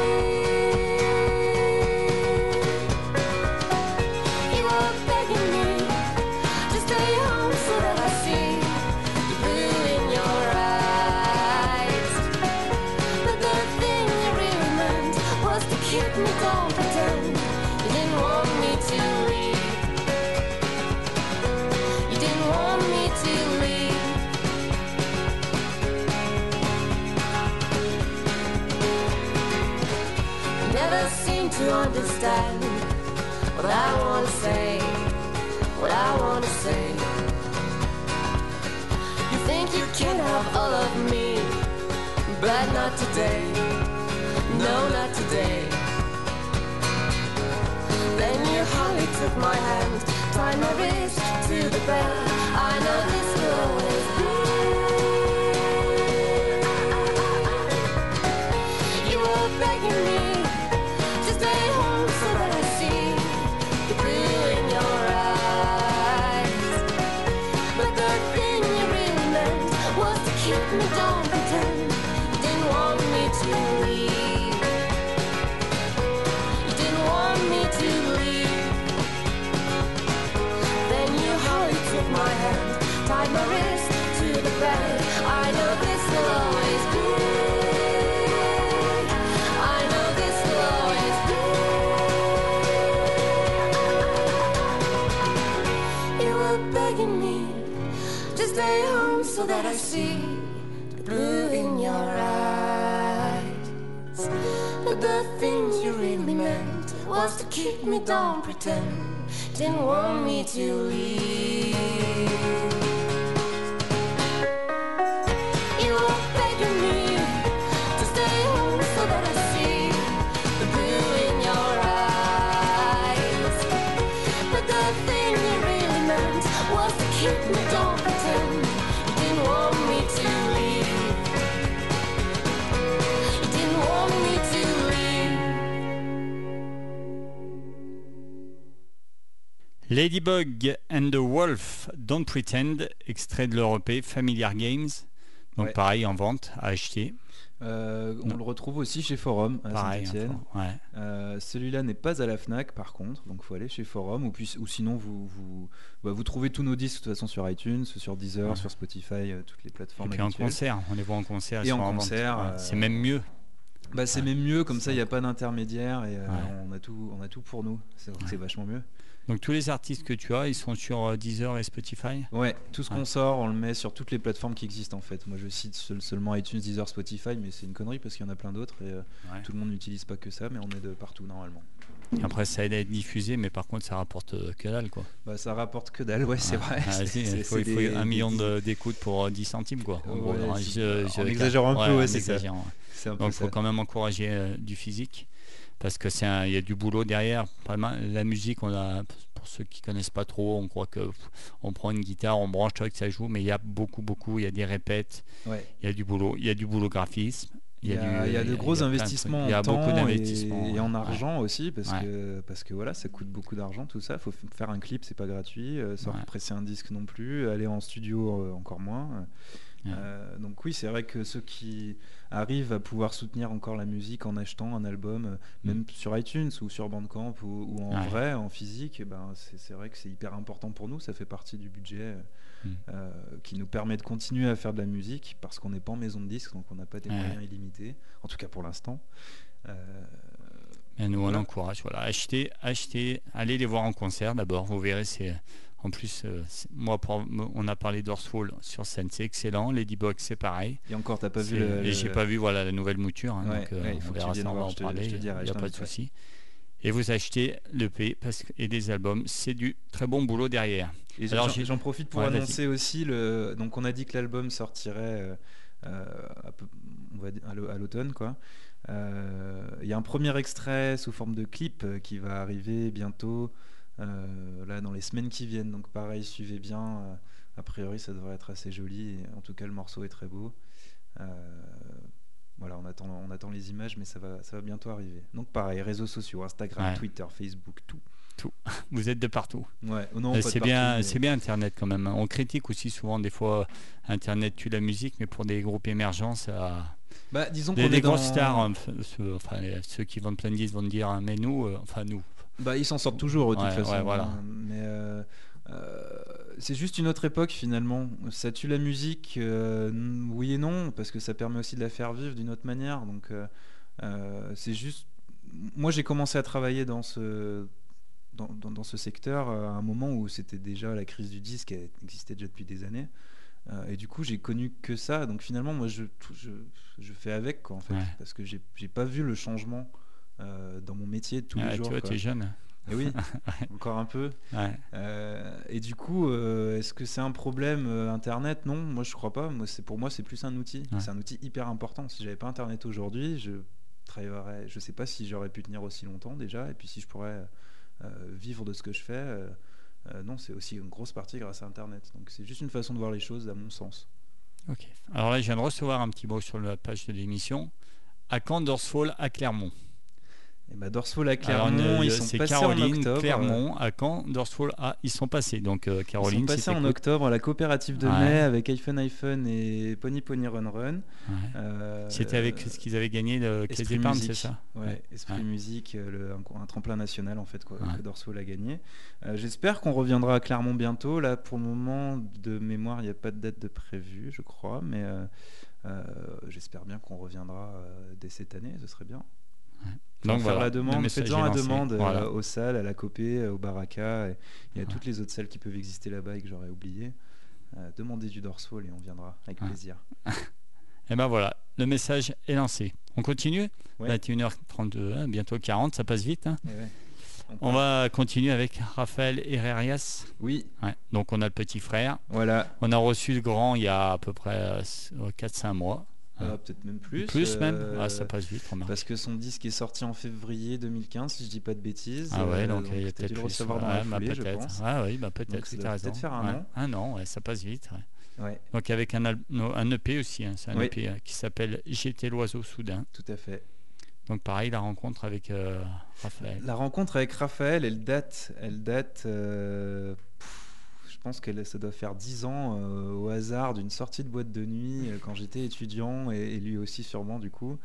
Understand what I wanna say, what I wanna say. You think you can have all of me, but not today. No, not today. Then you hardly took my hand, tied my wrist to the bed. I know keep me, don't pretend. Didn't want me to leave. Ladybug and the Wolf, Don't Pretend, extrait de leur EP Familiar Games. Donc Ouais. pareil en vente, à acheter. Euh, on Non. le retrouve aussi chez Forum à Pareil. Saint-Etienne. enfin, ouais. Euh, Celui-là n'est pas à la Fnac par contre, donc faut aller chez Forum ou, puis, ou sinon vous, vous, bah, vous trouvez tous nos disques de toute façon sur iTunes, sur Deezer, Ouais. sur Spotify, euh, toutes les Et plateformes puis en concert, on les voit en concert. Et en concert, Ouais, C'est même mieux. Bah, c'est même mieux, comme ça il n'y a pas d'intermédiaire et on, a tout, on a tout pour nous, c'est vachement mieux. Donc tous les artistes que tu as, ils sont sur euh, Deezer et Spotify? Ouais, tout ce qu'on Ouais. sort, on le met sur toutes les plateformes qui existent en fait. Moi je cite seul- seulement iTunes, Deezer, Spotify, mais c'est une connerie parce qu'il y en a plein d'autres et euh, Ouais. tout le monde n'utilise pas que ça, mais on est de partout normalement. Et Après, ça aide à être diffusé, mais par contre, ça rapporte euh, que dalle. Quoi. Bah, ça rapporte que dalle, ouais, c'est Ah, vrai. ah, il faut, c'est il faut des- un million d'écoutes pour euh, 10 centimes. Quoi. En Ouais, gros, non, si- je- on je- exagère un peu, ouais, c'est ça. Donc il faut quand même encourager du physique parce que c'est un- il y a du boulot derrière. La musique, on a, pour ceux qui connaissent pas trop, on croit que pff, on prend une guitare, on branche que ça joue, mais il y a beaucoup, beaucoup, il y a des répètes, Ouais. il y a du boulot, il y a du boulot graphisme. Il y a, du- il y a de gros investissements Il y a en temps et- d'investissements et, en ouais. argent aussi parce que parce que voilà ça coûte beaucoup d'argent tout ça. Faut faire un clip c'est pas gratuit, euh, sort- Ouais. presser un disque non plus, aller en studio euh, encore moins. Euh, donc oui c'est vrai que ceux qui arrivent à pouvoir soutenir encore la musique en achetant un album, euh, même sur iTunes ou sur Bandcamp ou, ou en Mm. Ouais. vrai en physique, eh ben c'est vrai que c'est hyper important pour nous. Ça fait partie du budget. euh, Mm. euh, qui nous permet de continuer à faire de la musique parce qu'on n'est pas en maison de disque, donc on n'a pas des Ouais. moyens illimités, en tout cas pour l'instant. Euh, nous, Voilà. on encourage. Voilà. Achetez, achetez, allez les voir en concert d'abord. Vous verrez, c'est. En plus, euh, moi, pour- on a parlé d'Orsfall sur scène, c'est excellent. Ladybug, c'est pareil. et encore, t'as pas vu le. et j'ai pas vu voilà la nouvelle mouture. hein, Ouais, donc, euh, ouais, il faut on que tu verra ça, on va en parler. Il n'y a pas de souci. Et vous achetez l'EP et des albums, c'est du très bon boulot derrière. Et Alors, j'en- profite pour Ouais, annoncer aussi le. Donc on a dit que l'album sortirait euh, à peu- on va dire à l'au- à l'automne quoi. Euh, Il y a un premier extrait sous forme de clip qui va arriver bientôt là dans les semaines qui viennent. Donc pareil, suivez bien. euh, a priori, ça devrait être assez joli. Et en tout cas, le morceau est très beau. Euh, voilà, on attend, on attend les images, mais ça va, ça va bientôt arriver. Donc pareil, réseaux sociaux, Instagram, Ouais. Twitter, Facebook, tout. Vous êtes de partout. Ouais, non, Euh, c'est bien, mais- c'est bien Internet quand même. hein. On critique aussi souvent des fois Internet tue la musique, mais pour des groupes émergents, ça. Bah, disons est dans- grosses stars, hein, ceux, enfin, les- ceux qui vendent plein de disques vont dire, hein, mais nous, euh, enfin nous, Bah, ils s'en sortent toujours de toute Ouais, façon. ouais, voilà. hein, Mais euh, euh, c'est juste une autre époque finalement. Ça tue la musique, euh, oui et non, parce que ça permet aussi de la faire vivre d'une autre manière. Donc c'est juste. Moi j'ai commencé à travailler dans ce dans, dans- dans ce secteur à un moment où c'était déjà la crise du disque, elle existait déjà depuis des années. Euh, et du coup, j'ai connu que ça. Donc finalement, moi, je, je, je fais avec, quoi, en fait. Ouais. Parce que j'ai j'ai pas vu le changement dans mon métier de tous Ah, les jours. tu vois, quoi. tu es jeune. Et oui, encore un peu. Ouais. Euh, et du coup, euh, est-ce que c'est un problème euh, Internet? Non, moi je crois pas. Moi, c'est pour moi, c'est plus un outil. Ouais. C'est un outil hyper important. Si j'avais pas Internet aujourd'hui, je travaillerais. Je sais pas si j'aurais pu tenir aussi longtemps déjà, et puis si je pourrais euh, vivre de ce que je fais. euh, euh, non, c'est aussi une grosse partie grâce à Internet. Donc c'est juste une façon de voir les choses, à mon sens. Ok. Alors là, je viens de recevoir un petit mot sur la page de l'émission. À quand Dorsfall à Clermont Et bah, Dorsfall à Clermont, euh, ils sont c'est passés Caroline, en octobre. Clermont, à quand Dorsfall à Ils sont passés. Donc euh, Ils sont passés en octobre à la coopérative de Ouais. mai avec iPhone iPhone et Pony Pony Run Run. Ouais. Euh, C'était avec ce qu'ils avaient gagné le Caisse d'épargne, c'est ça? Ouais. Esprit. Musique, euh, le- un, un tremplin national en fait quoi, que Dorsfall a gagné. Euh, J'espère qu'on reviendra à Clermont bientôt. Là, pour le moment, de mémoire, il n'y a pas de date de prévue, je crois, mais euh, euh, j'espère bien qu'on reviendra euh, dès cette année. Ce serait bien. Donc faire voilà, la demande, faites-en la demande euh, aux salles, à la Copé, euh, au Baraka. et Il y a Ouais. toutes les autres salles qui peuvent exister là-bas et que j'aurais oublié. Euh, demandez du Dorsfall et on viendra avec Ouais. plaisir. Et ben voilà, le message est lancé. On continue Ouais. 21h32, hein, bientôt 40, ça passe vite. hein. Et ouais. On va continuer avec Raphaël Herrerias. Oui. Donc on a le petit frère. voilà. On a reçu le grand il y a à peu près 4-5 mois. Euh, Peut-être même plus. même euh, Ah, Ça passe vite, remarque. Parce que son disque est sorti en février 2015, si je dis pas de bêtises. Ah ouais, Euh, donc il y a peut-être le plus. recevoir dans la bah, foulée, je peut-être. pense. Ah oui, bah peut-être, ça c'est peut-être faire un an. Un an, ouais, ça passe vite. ouais. Donc avec un, no, un EP aussi, hein, c'est un Oui. EP euh, qui s'appelle J'étais l'oiseau soudain. tout à fait. Donc pareil, la rencontre avec euh, Raphaël. La rencontre avec Raphaël, elle date, elle date. euh, pff, pense que ça doit faire 10 ans euh, au hasard d'une sortie de boîte de nuit euh, quand j'étais étudiant et, et lui aussi sûrement du coup.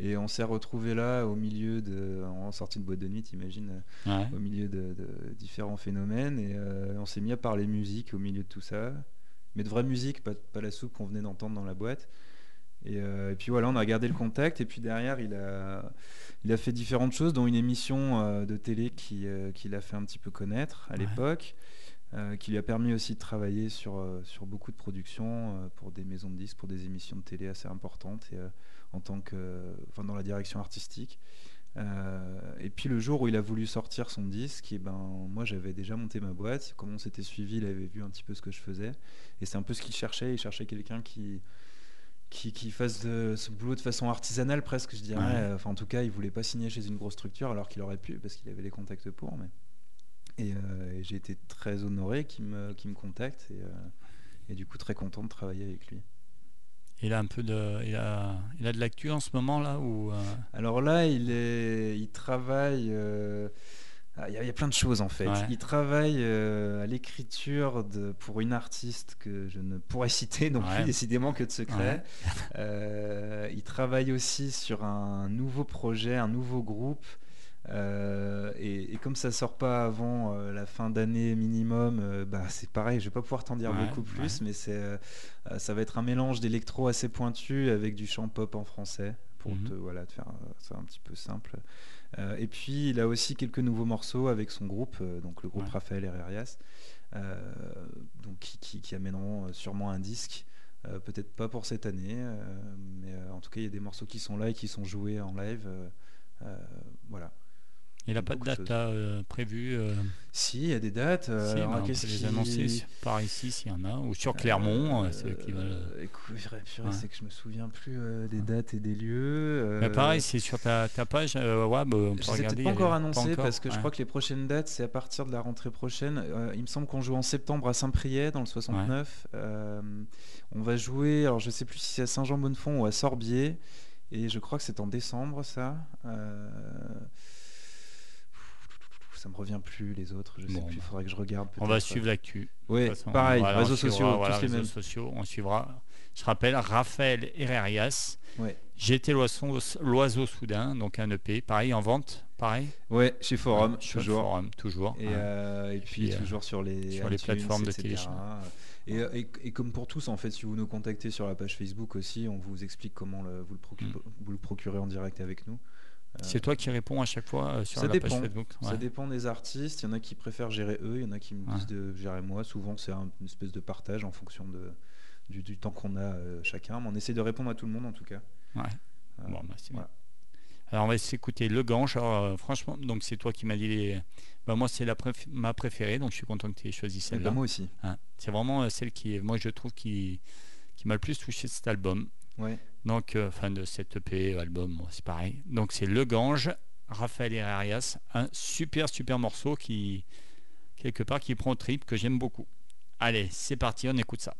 Et on s'est retrouvé là au milieu de, en sortie de boîte de nuit, t'imagines, Ouais. au milieu de, de différents phénomènes et euh, on s'est mis à parler musique au milieu de tout ça mais de vraie musique pas, pas la soupe qu'on venait d'entendre dans la boîte et, euh, et puis voilà on a gardé le contact et puis derrière il a, il a fait différentes choses dont une émission euh, de télé qui, euh, qui l'a fait un petit peu connaître à Ouais. l'époque euh, qui lui a permis aussi de travailler sur, euh, sur beaucoup de productions euh, pour des maisons de disques, pour des émissions de télé assez importantes et, en tant que, enfin, dans la direction artistique. Et puis le jour où il a voulu sortir son disque, et ben, moi j'avais déjà monté ma boîte. Comme on s'était suivi, il avait vu un petit peu ce que je faisais. Et c'est un peu ce qu'il cherchait. Il cherchait quelqu'un qui, qui, qui fasse de, ce boulot de façon artisanale presque, je dirais. Ouais. Enfin, en tout cas, il voulait pas signer chez une grosse structure alors qu'il aurait pu parce qu'il avait les contacts pour. Mais... Et, euh, et j'ai été très honoré qu'il me, me contacte. Et, euh, et du coup, très content de travailler avec lui. Il a un peu de, il a, il a de l'actu en ce moment là ou euh, Alors là, il, est, il travaille. euh, ah, Il y, a- il y a plein de choses en fait. Ouais. Il travaille euh, à l'écriture pour une artiste que je ne pourrais citer non Ouais. plus décidément que de secret. Il travaille aussi sur un nouveau projet, un nouveau groupe. Euh, et, et comme ça sort pas avant euh, la fin d'année minimum, euh, bah, c'est pareil. Je vais pas pouvoir t'en dire Ouais, beaucoup plus, ouais. mais c'est ça va être un mélange d'électro assez pointu avec du chant pop en français pour Mhm. te, voilà, te faire ça un petit peu simple. Et puis il a aussi quelques nouveaux morceaux avec son groupe, donc le groupe Ouais. Raphaël Herrerias, donc qui, qui- qui amèneront sûrement un disque. Peut-être pas pour cette année, mais en tout cas il y a des morceaux qui sont là et qui sont joués en live. voilà. Il a pas de date là, euh, prévue euh, Si, il y a des dates. euh, si, alors, bah, on peut les qui- annoncer par ici s'il y en a ou sur Clermont, euh, c'est eux qui veulent. Écoute, Ouais. c'est que je me souviens plus des dates et des lieux. Mais pareil, c'est sur ta, ta page euh, web. on peut regarder, pas encore pas annoncé encore, parce que je ouais. crois que les prochaines dates c'est à partir de la rentrée prochaine. Il me semble qu'on joue en septembre à Saint-Priest dans le 69. Euh, on va jouer, alors je sais plus si c'est à Saint-Jean-Bonnefond ou à Sorbier et je crois que c'est en décembre ça. Euh, Ça me revient plus les autres, je sais Bon, plus, il bah. faudrait que je regarde. On va suivre l'actu. Façon, pareil, voilà, réseaux suivra, sociaux, voilà, tous les réseaux mêmes. sociaux, on suivra. Je rappelle, Raphaël Herrerias. Ouais. J'étais l'oiseau, l'oiseau soudain, donc un EP, pareil en vente, pareil? Ouais, chez Forum, Ouais, sur le toujours. Forum, toujours. Et, ouais. euh, et puis, euh, toujours sur les, sur les plateformes de téléchargement. Et, et- et comme pour tous, en fait, si vous nous contactez sur la page Facebook aussi, on vous explique comment le- vous, le Mm. vous le procurez en direct avec nous. Euh, C'est toi qui réponds à chaque fois euh, sur ça la dépend. page Facebook. Ça ouais. dépend des artistes. Il y en a qui préfèrent gérer eux, il y en a qui me Ouais. disent de gérer moi. Souvent, c'est un- une espèce de partage en fonction de, du, du temps qu'on a euh, chacun. Mais on essaie de répondre à tout le monde en tout cas. Ouais. Euh, Bon, bah, c'est voilà. Alors on va s'écouter Le Gange. Alors, euh, franchement, donc c'est toi qui m'as dit les... bah, moi c'est la préf- ma préférée, donc je suis content que tu aies choisi Et celle-là. bah, moi aussi. Hein. C'est vraiment celle qui, est- moi je trouve qui, qui m'a le plus touché de cet album. Ouais. Donc, euh, enfin de cet EP, album, c'est pareil. Donc c'est Le Gange, Raphaël Herrerias, un super super morceau qui, quelque part, qui prend trip, que j'aime beaucoup. Allez, c'est parti, on écoute ça.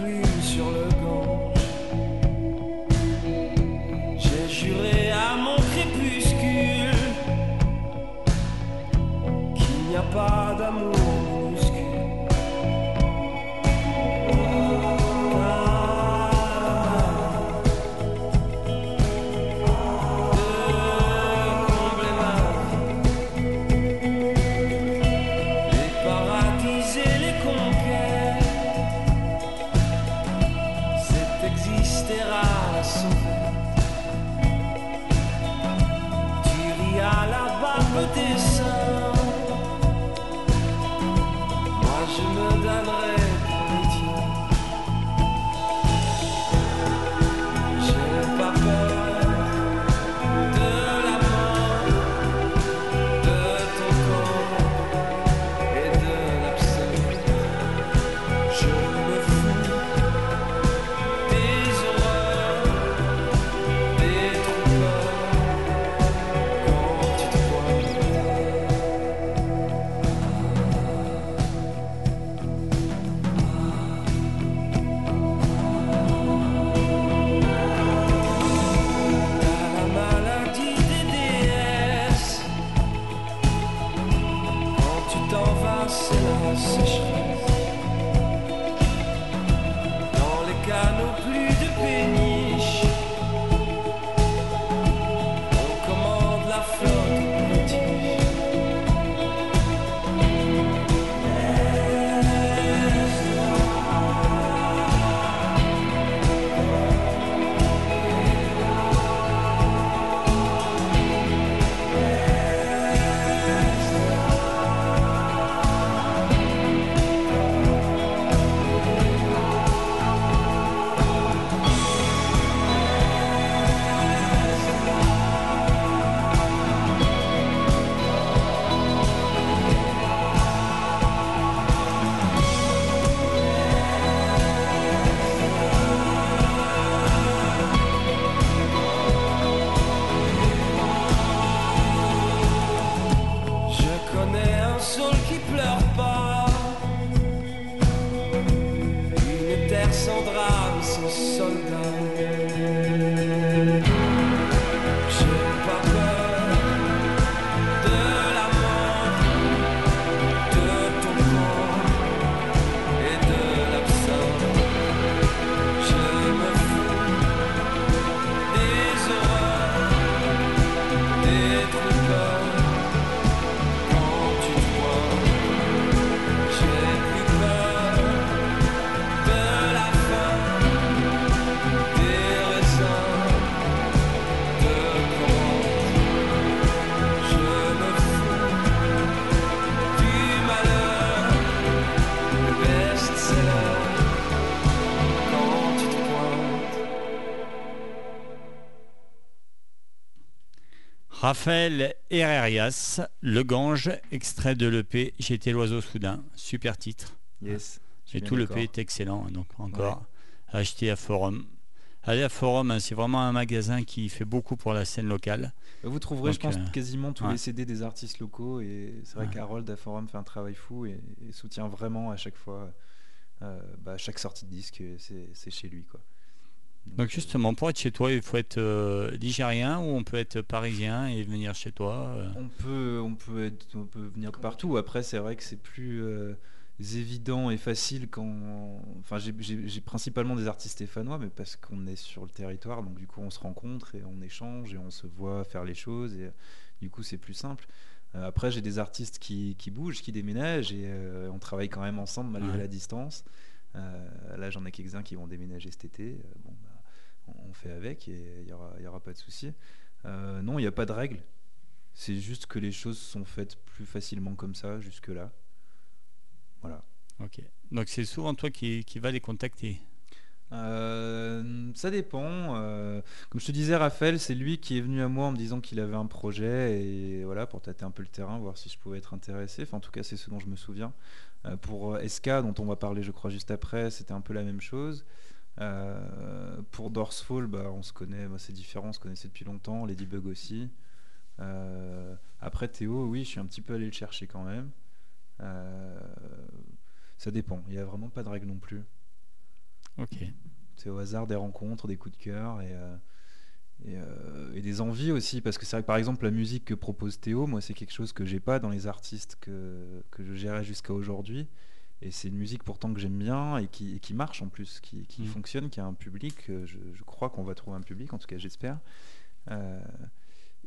Glisser barbe pleure pas, une terre sans drame, sans soldats. Raphaël Herrerias, Le Gange, extrait de l'EP J'étais l'oiseau soudain, super titre. Yes. suis Et tout l'EP est excellent, hein, donc encore acheté à Forum. Allez à Forum, hein, c'est vraiment un magasin qui fait beaucoup pour la scène locale. Vous trouverez, je pense, euh, quasiment tous ouais. les CD des artistes locaux. Et c'est vrai Ouais. qu'Harold à Forum fait un travail fou et, et soutient vraiment à chaque fois, euh, bah, chaque sortie de disque, c'est chez lui. Quoi. Donc justement, pour être chez toi, il faut être euh, ligérien ou on peut être parisien et venir chez toi. euh? On peut, on peut, être- on peut venir de partout. Après, c'est vrai que c'est plus euh, évident et facile quand. Enfin, j'ai- principalement des artistes stéphanois, mais parce qu'on est sur le territoire, donc du coup, on se rencontre et on échange et on se voit faire les choses, et du coup, c'est plus simple. Euh, après, j'ai des artistes qui, qui bougent, qui déménagent, et on travaille quand même ensemble malgré Ouais. la distance. Là, j'en ai quelques-uns qui vont déménager cet été. Bon, bah, fait avec et il n'y aura, y aura pas de souci. Euh, non, il n'y a pas de règle. C'est juste que les choses sont faites plus facilement comme ça jusque-là. Voilà. Ok. Donc c'est souvent toi qui, qui vas les contacter. Euh, ça dépend. euh, comme je te disais, Raphaël, c'est lui qui est venu à moi en me disant qu'il avait un projet et voilà pour tâter un peu le terrain, voir si je pouvais être intéressé. Enfin, en tout cas, c'est ce dont je me souviens. Euh, pour SK, dont on va parler, je crois, juste après, c'était un peu la même chose. Euh, pour Dorsfall, bah, on se connaît, bah, c'est différent, on se connaissait depuis longtemps. Ladybug aussi. Euh, après Théo, oui, je suis un petit peu allé le chercher quand même. Euh, ça dépend. Il n'y a vraiment pas de règle non plus. Ok. C'est au hasard des rencontres, des coups de cœur et, euh, et, euh, et des envies aussi. Parce que c'est vrai que par exemple, la musique que propose Théo, moi, c'est quelque chose que j'ai pas dans les artistes que, que je gérais jusqu'à aujourd'hui. Et c'est une musique pourtant que j'aime bien et qui, et qui marche en plus, qui, qui Mhm. fonctionne, qui a un public. Euh, Je, je crois qu'on va trouver un public, en tout cas, j'espère. Euh,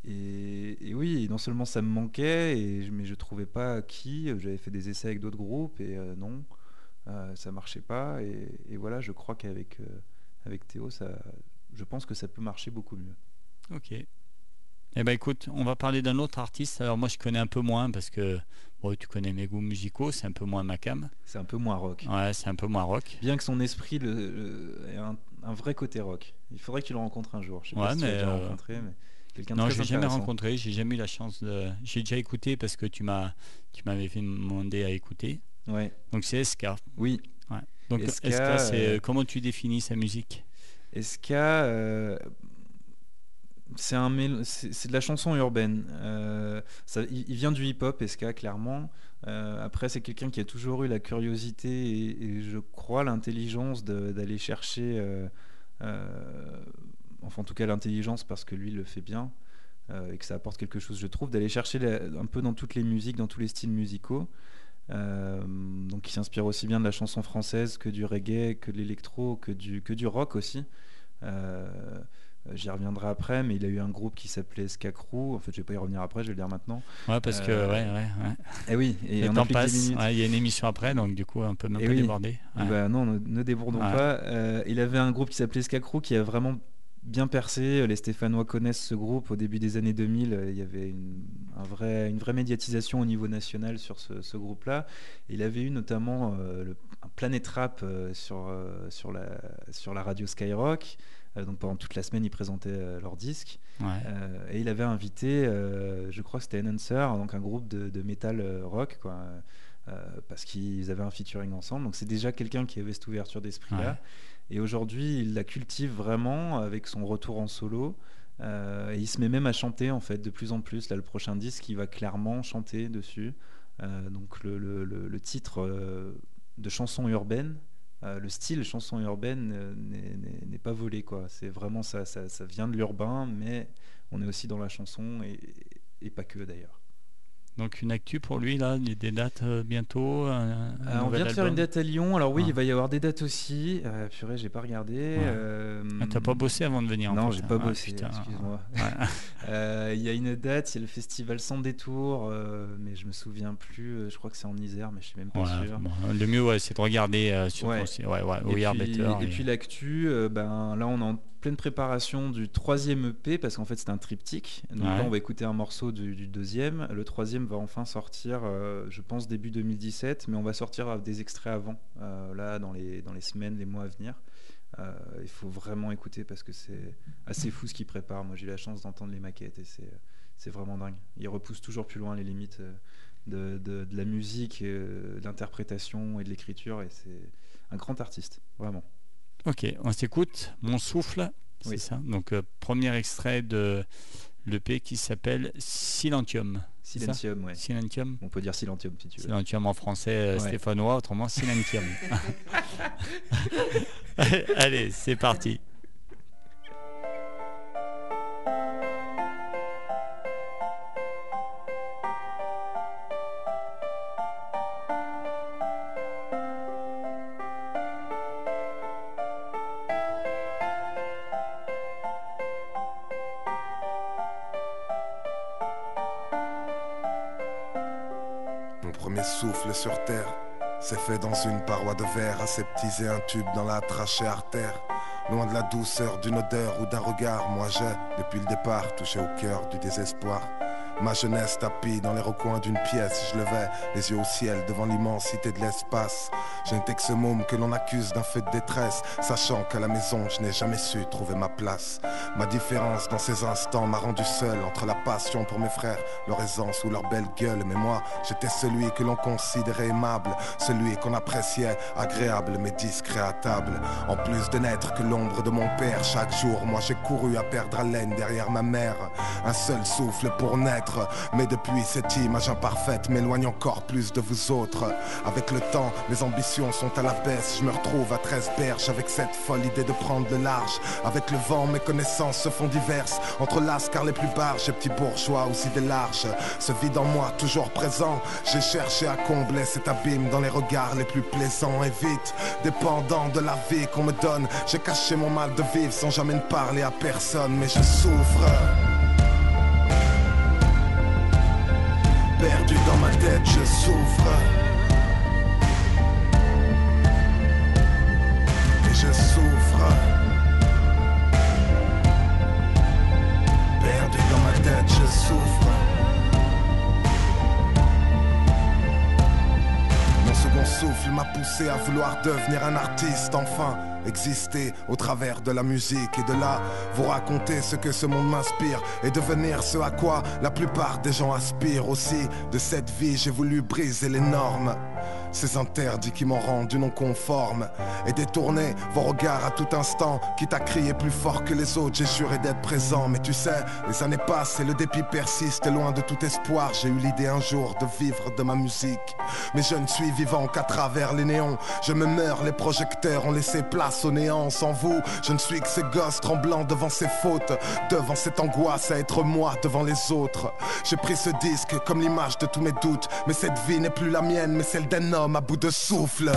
et, et oui, non seulement ça me manquait, et, mais je trouvais pas qui. J'avais fait des essais avec d'autres groupes et euh, non, euh, ça marchait pas. Et, et voilà, je crois qu'avec euh, avec Théo, ça, je pense que ça peut marcher beaucoup mieux. Ok. Eh ben écoute, on va parler d'un autre artiste. Alors moi je connais un peu moins parce que bon, tu connais mes goûts musicaux, c'est un peu moins ma cam. C'est un peu moins rock. Ouais, c'est un peu moins rock. Bien que son esprit le, le- ait un, un vrai côté rock. Il faudrait que tu le rencontres un jour. Je sais Ouais, pas si tu l'as mais, déjà euh, rencontré, mais quelqu'un Non, je l'ai jamais rencontré, j'ai jamais eu la chance de. J'ai déjà écouté parce que tu m'as, tu m'avais fait demander à écouter. Ouais. Donc c'est SK. Oui. Donc SK, SK, c'est euh, comment tu définis sa musique? SK, euh, c'est un c'est de la chanson urbaine. Euh, ça- il, vient du hip-hop, SK, clairement. Euh, après, c'est quelqu'un qui a toujours eu la curiosité et, je crois l'intelligence d'aller chercher, euh, enfin en tout cas l'intelligence parce que lui le fait bien et que ça apporte quelque chose, je trouve, d'aller chercher un peu dans toutes les musiques, dans tous les styles musicaux. Donc il s'inspire aussi bien de la chanson française que du reggae, que de l'électro, que du, que du rock aussi. J'y reviendrai après, mais il a eu un groupe qui s'appelait Ska Crew. En fait, je vais pas y revenir après, je vais le dire maintenant. Ouais, parce que Euh, ouais, ouais, ouais. Et oui, et le on a temps pris 10 passe. minutes. Ouais, Il y a une émission après, donc du coup un peu même Eh pas oui. débordé. Ouais. Bah non, ne, ne débordons pas. Euh, il avait un groupe qui s'appelait Ska Crew qui a vraiment bien percé. Les Stéphanois connaissent ce groupe. Au début des années 2000, euh, il y avait une, un vrai, une vraie médiatisation au niveau national sur ce, ce groupe-là. Il avait eu notamment euh, le, un Planet Rap euh, sur, euh, sur, la, sur la radio Skyrock. Euh, donc pendant toute la semaine, ils présentaient euh, leurs disques. Ouais. Euh, et il avait invité, je crois que c'était Enhancer, donc un groupe de, euh, rock, quoi, parce qu'ils avaient un featuring ensemble. Donc c'est déjà quelqu'un qui avait cette ouverture d'esprit-là. Ouais. Et aujourd'hui, il la cultive vraiment avec son retour en solo. Euh, et il se met même à chanter en fait de plus en plus. Là, le prochain disque, il va clairement chanter dessus. Euh, donc le, le- le- le titre euh, de chanson urbaine, euh, le style chanson urbaine euh, n'est- pas volé quoi. C'est vraiment ça, ça, vient de l'urbain, mais on est aussi dans la chanson et pas que d'ailleurs. Donc une actu pour lui là, des dates euh, bientôt. un- un Euh, on vient de faire une date à Lyon. Alors oui, Ouais. il va y avoir des dates aussi. Euh, purée, j'ai pas regardé. Ouais. Euh, Ah, T'as pas bossé avant de venir en Non, j'ai hein. pas Ouais, bossé. Excuse-moi. Ouais. Euh, Il y a une date, il y a le festival Sans Détour, mais je me souviens plus. Je crois que c'est en Isère, mais je suis même pas Ouais, sûr. bon, le mieux c'est de regarder sur Ouais. ouais, Et puis, et puis l'actu, ben, là on en pleine préparation du troisième EP parce qu'en fait c'est un triptyque. Donc Ouais. là on va écouter un morceau du, du deuxième. Le troisième va enfin sortir, euh, je pense début 2017, mais on va sortir euh, des extraits avant, euh, là dans les, dans les semaines, les mois à venir. Euh, il faut vraiment écouter parce que c'est assez fou ce qu'il prépare. Moi j'ai eu la chance d'entendre les maquettes et c'est c'est vraiment dingue. Il repousse toujours plus loin les limites de, de- de la musique, de l'interprétation et de l'écriture et c'est un grand artiste, vraiment. Ok, on s'écoute. Mon souffle, c'est Oui. ça. Donc euh, premier extrait de l'EP qui s'appelle Silentium. Silentium, ouais. Silentium. On peut dire Silentium si tu veux. Silentium en français euh, Ouais. stéphanois, autrement Silentium. Allez, c'est parti. De verre, aseptisé un tube dans la trachée artère. Loin de la douceur d'une odeur ou d'un regard, moi j'ai, depuis le départ, touché au cœur du désespoir. Ma jeunesse tapie dans les recoins d'une pièce, je levais les yeux au ciel devant l'immensité de l'espace. Je n'étais que ce môme que l'on accuse d'un fait de détresse, sachant qu'à la maison je n'ai jamais su trouver ma place. Ma différence dans ces instants m'a rendu seul entre la passion pour mes frères, leur aisance ou leur belle gueule. Mais moi, j'étais celui que l'on considérait aimable, celui qu'on appréciait agréable mais discret à table. En plus de n'être que l'ombre de mon père, chaque jour, moi j'ai couru à perdre haleine derrière ma mère. Un seul souffle pour mais depuis cette image imparfaite m'éloigne encore plus de vous autres. Avec le temps, mes ambitions sont à la baisse, je me retrouve à 13 berges avec cette folle idée de prendre le large. Avec le vent, mes connaissances se font diverses, entre lascars les plus barges et petits bourgeois aux idées larges. Ce vide en moi, toujours présent, j'ai cherché à combler cet abîme dans les regards les plus plaisants et vite, dépendant de la vie qu'on me donne. J'ai caché mon mal de vivre sans jamais ne parler à personne, mais je souffre. Perdu dans ma tête, je souffre. Et je souffre. Perdu dans ma tête, je souffre. Souffle m'a poussé à vouloir devenir un artiste, enfin exister au travers de la musique et de là vous raconter ce que ce monde m'inspire et devenir ce à quoi la plupart des gens aspirent aussi. De cette vie, j'ai voulu briser les normes. Ces interdits qui m'ont rendu non conforme Et détourner vos regards à tout instant Quitte à crier plus fort que les autres J'ai juré d'être présent. Mais tu sais, les années passent et le dépit persiste Et loin de tout espoir. J'ai eu l'idée un jour de vivre de ma musique. Mais je ne suis vivant qu'à travers les néons. Je me meurs, les projecteurs ont laissé place au néant. Sans vous, je ne suis que ce gosse tremblant devant ses fautes Devant cette angoisse à être moi devant les autres. J'ai pris ce disque comme l'image de tous mes doutes Mais cette vie n'est plus la mienne mais celle d'un homme à bout de souffle.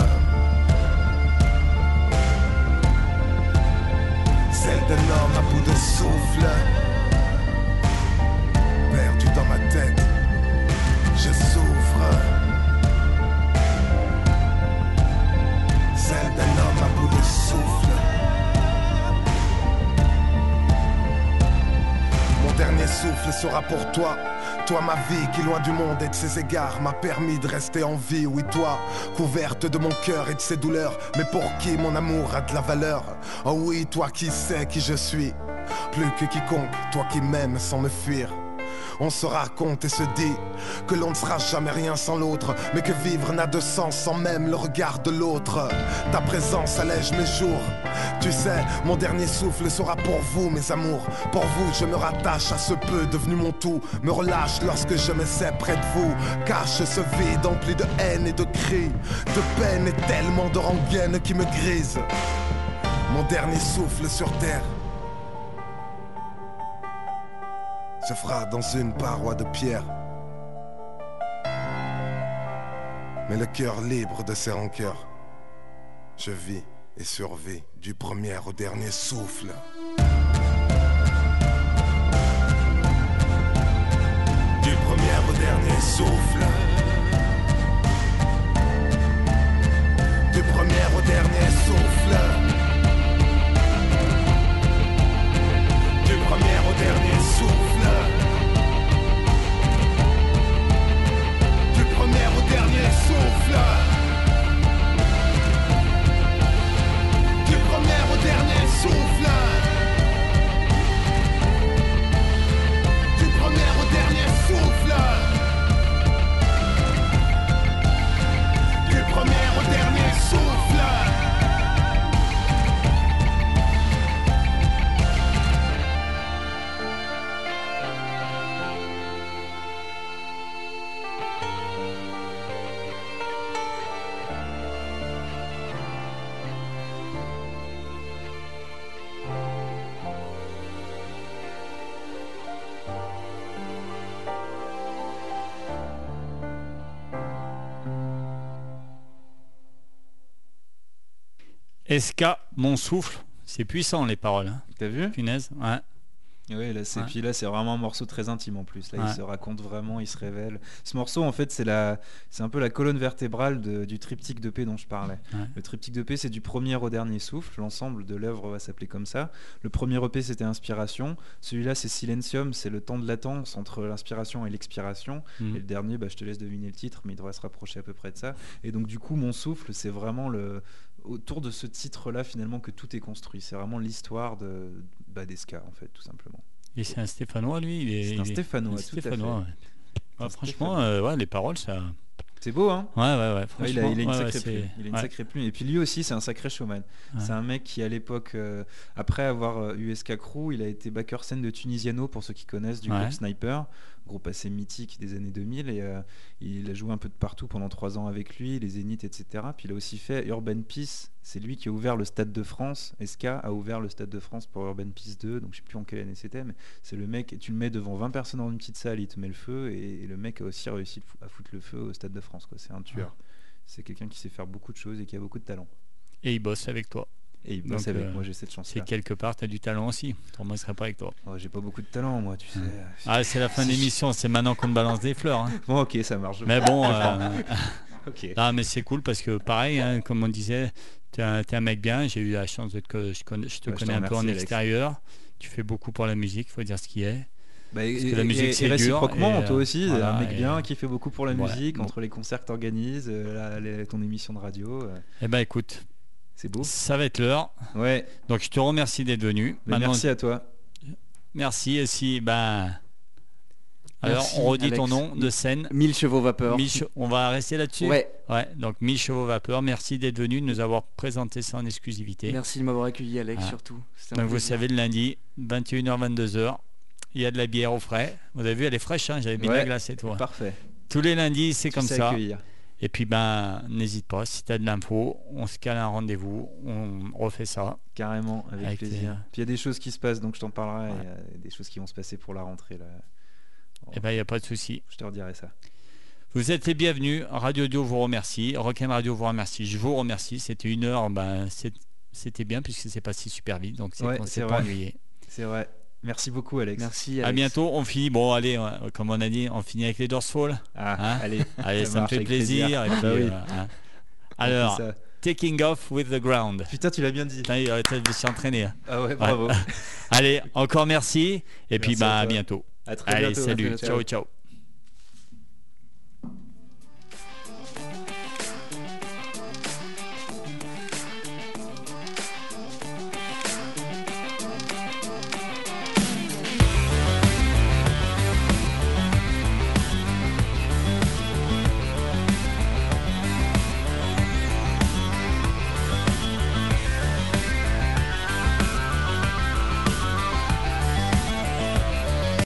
Celle d'un homme à bout de souffle. Perdu dans ma tête, je souffre. Celle d'un homme à bout de souffle. Mon dernier souffle sera pour toi. Toi ma vie qui loin du monde et de ses égards m'a permis de rester en vie, oui toi, couverte de mon cœur et de ses douleurs, mais pour qui mon amour a de la valeur? Oh oui, toi qui sais qui je suis, plus que quiconque, toi qui m'aimes sans me fuir. On se raconte et se dit que l'on ne sera jamais rien sans l'autre, mais que vivre n'a de sens sans même le regard de l'autre. Ta présence allège mes jours. Tu sais, mon dernier souffle sera pour vous, mes amours. Pour vous, je me rattache à ce peu devenu mon tout. Me relâche lorsque je me sais près de vous. Cache ce vide empli de haine et de cris, de peine et tellement de rengaine qui me grise. Mon dernier souffle sur terre se fera dans une paroi de pierre. Mais le cœur libre de ses rancœurs, je vis et survis du premier au dernier souffle. Du premier au dernier souffle. Du premier au dernier souffle. Dernier souffle. Du premier au dernier souffle. Du premier au dernier souffle. Du premier au dernier souffle. Du premier au dernier souffle. SK, mon souffle. C'est puissant les paroles. hein. T'as vu? Punaise. Ouais. Ouais, là, c'est, Ouais. puis là, c'est vraiment un morceau très intime en plus. Là, Ouais. il se raconte vraiment, il se révèle. Ce morceau, en fait, c'est, la, c'est un peu la colonne vertébrale de- du triptyque de paix dont je parlais. Ouais. Le triptyque de paix, c'est du premier au dernier souffle. L'ensemble de l'œuvre va s'appeler comme ça. Le premier EP, c'était Inspiration. Celui-là, c'est Silencium. C'est le temps de latence entre l'inspiration et l'expiration. Mm. Et le dernier, bah, je te laisse deviner le titre, mais il devrait se rapprocher à peu près de ça. Et donc, du coup, mon souffle, c'est vraiment le autour de ce titre-là, finalement, que tout est construit. C'est vraiment l'histoire de bah, d'Esca, en fait, tout simplement. Et c'est un Stéphanois, lui. il est- C'est un Stéphanois, tout à fait. Stéphanois, ouais. Ouais, franchement, euh, ouais, les paroles, ça. C'est beau, hein? Ouais, ouais, ouais. Franchement, il, a, il a une sacrée plume. Il a une ouais. sacrée plume. Et puis lui aussi, c'est un sacré showman. C'est un mec qui, à l'époque, euh, après avoir euh, eu SK Crew, il a été backer scène de Tunisiano, pour ceux qui connaissent, du groupe Sniper, groupe assez mythique des années 2000. Et euh, il a joué un peu de partout pendant trois ans avec lui, les Zéniths, etc. Puis il a aussi fait Urban Peace. C'est lui qui a ouvert le Stade de France. SK a ouvert le Stade de France pour Urban Peace 2. Donc je sais plus en quelle année c'était, mais c'est le mec. Et tu le mets devant 20 personnes dans une petite salle, il te met le feu. Et, et le mec a aussi réussi à foutre le feu au Stade de France. quoi. C'est un tueur. C'est quelqu'un qui sait faire beaucoup de choses et qui a beaucoup de talent. Et il bosse avec toi. Et il bosse avec euh, moi, j'ai cette chance C'est quelque part, tu as du talent aussi. Autrement, il serait pas avec toi. j'ai pas beaucoup de talent, moi, tu sais. Ah, c'est la fin de l'émission. C'est maintenant qu'on te balance des fleurs. hein. Bon, ok, ça marche. Mais bon, euh, ok. non, mais c'est cool parce que pareil, hein, comme on disait, tu es, un mec bien. J'ai eu la chance de te, je, connais, je te Ouais, je te connais un peu en Alex. extérieur. Tu fais beaucoup pour la musique, faut dire ce qui est. Bah, Parce et, que la musique, c'est réciproquement, et, toi euh, aussi, voilà, un mec et- bien qui fait beaucoup pour la Voilà. musique, entre les concerts que t'organises, euh, la- les- ton émission de radio. euh, Eh ben écoute, c'est beau. ça va être l'heure. Ouais, Donc je te remercie d'être venu. Maintenant, merci à toi. merci. Et si, ben. Alors, Merci, on redit ton nom de scène. 1000 chevaux vapeur. On va rester là-dessus Ouais, Ouais, donc Mille Chevaux Vapeur, merci d'être venu, de nous avoir présenté ça en exclusivité. merci de m'avoir accueilli, Alex, Ah. surtout. Donc vous plaisir. savez, le lundi, 21h, 22h, il y a de la bière au frais. Vous avez vu, elle est fraîche, hein, j'avais mis de la glace et tout. Parfait. Tous les lundis, c'est comme ça. accueillir. Et puis, ben, n'hésite pas, si tu as de l'info, on se cale un rendez-vous, on refait ça. Carrément, avec, Avec plaisir. Puis il y a des choses qui se passent, donc je t'en parlerai. Ouais. Il y a des choses qui vont se passer pour la rentrée. Là. Et ben, il n'y a pas de souci. Je te redirai ça. Vous êtes les bienvenus. Radio Audio vous remercie. Rock'n'Roll Radio vous remercie. Je vous remercie. C'était une heure. Ben, c'était bien puisque c'est passé super vite. Donc, c'est Ouais, qu'on s'est pas ennuyé. C'est vrai. Merci beaucoup, Alex. Merci, À bientôt. On finit. Bon, allez, euh, comme on a dit, on finit avec les Dorsfall. Ah, Hein allez, Allez, ça, me fait plaisir. et puis, Bah oui. euh, hein. Alors, taking off with the ground. Putain, tu l'as bien dit. Putain, je suis entraîné. Ah ouais, bravo. Allez, encore merci. Et puis, Merci bah, à bientôt. À très Allez, bientôt. salut. bientôt. Ciao, ciao.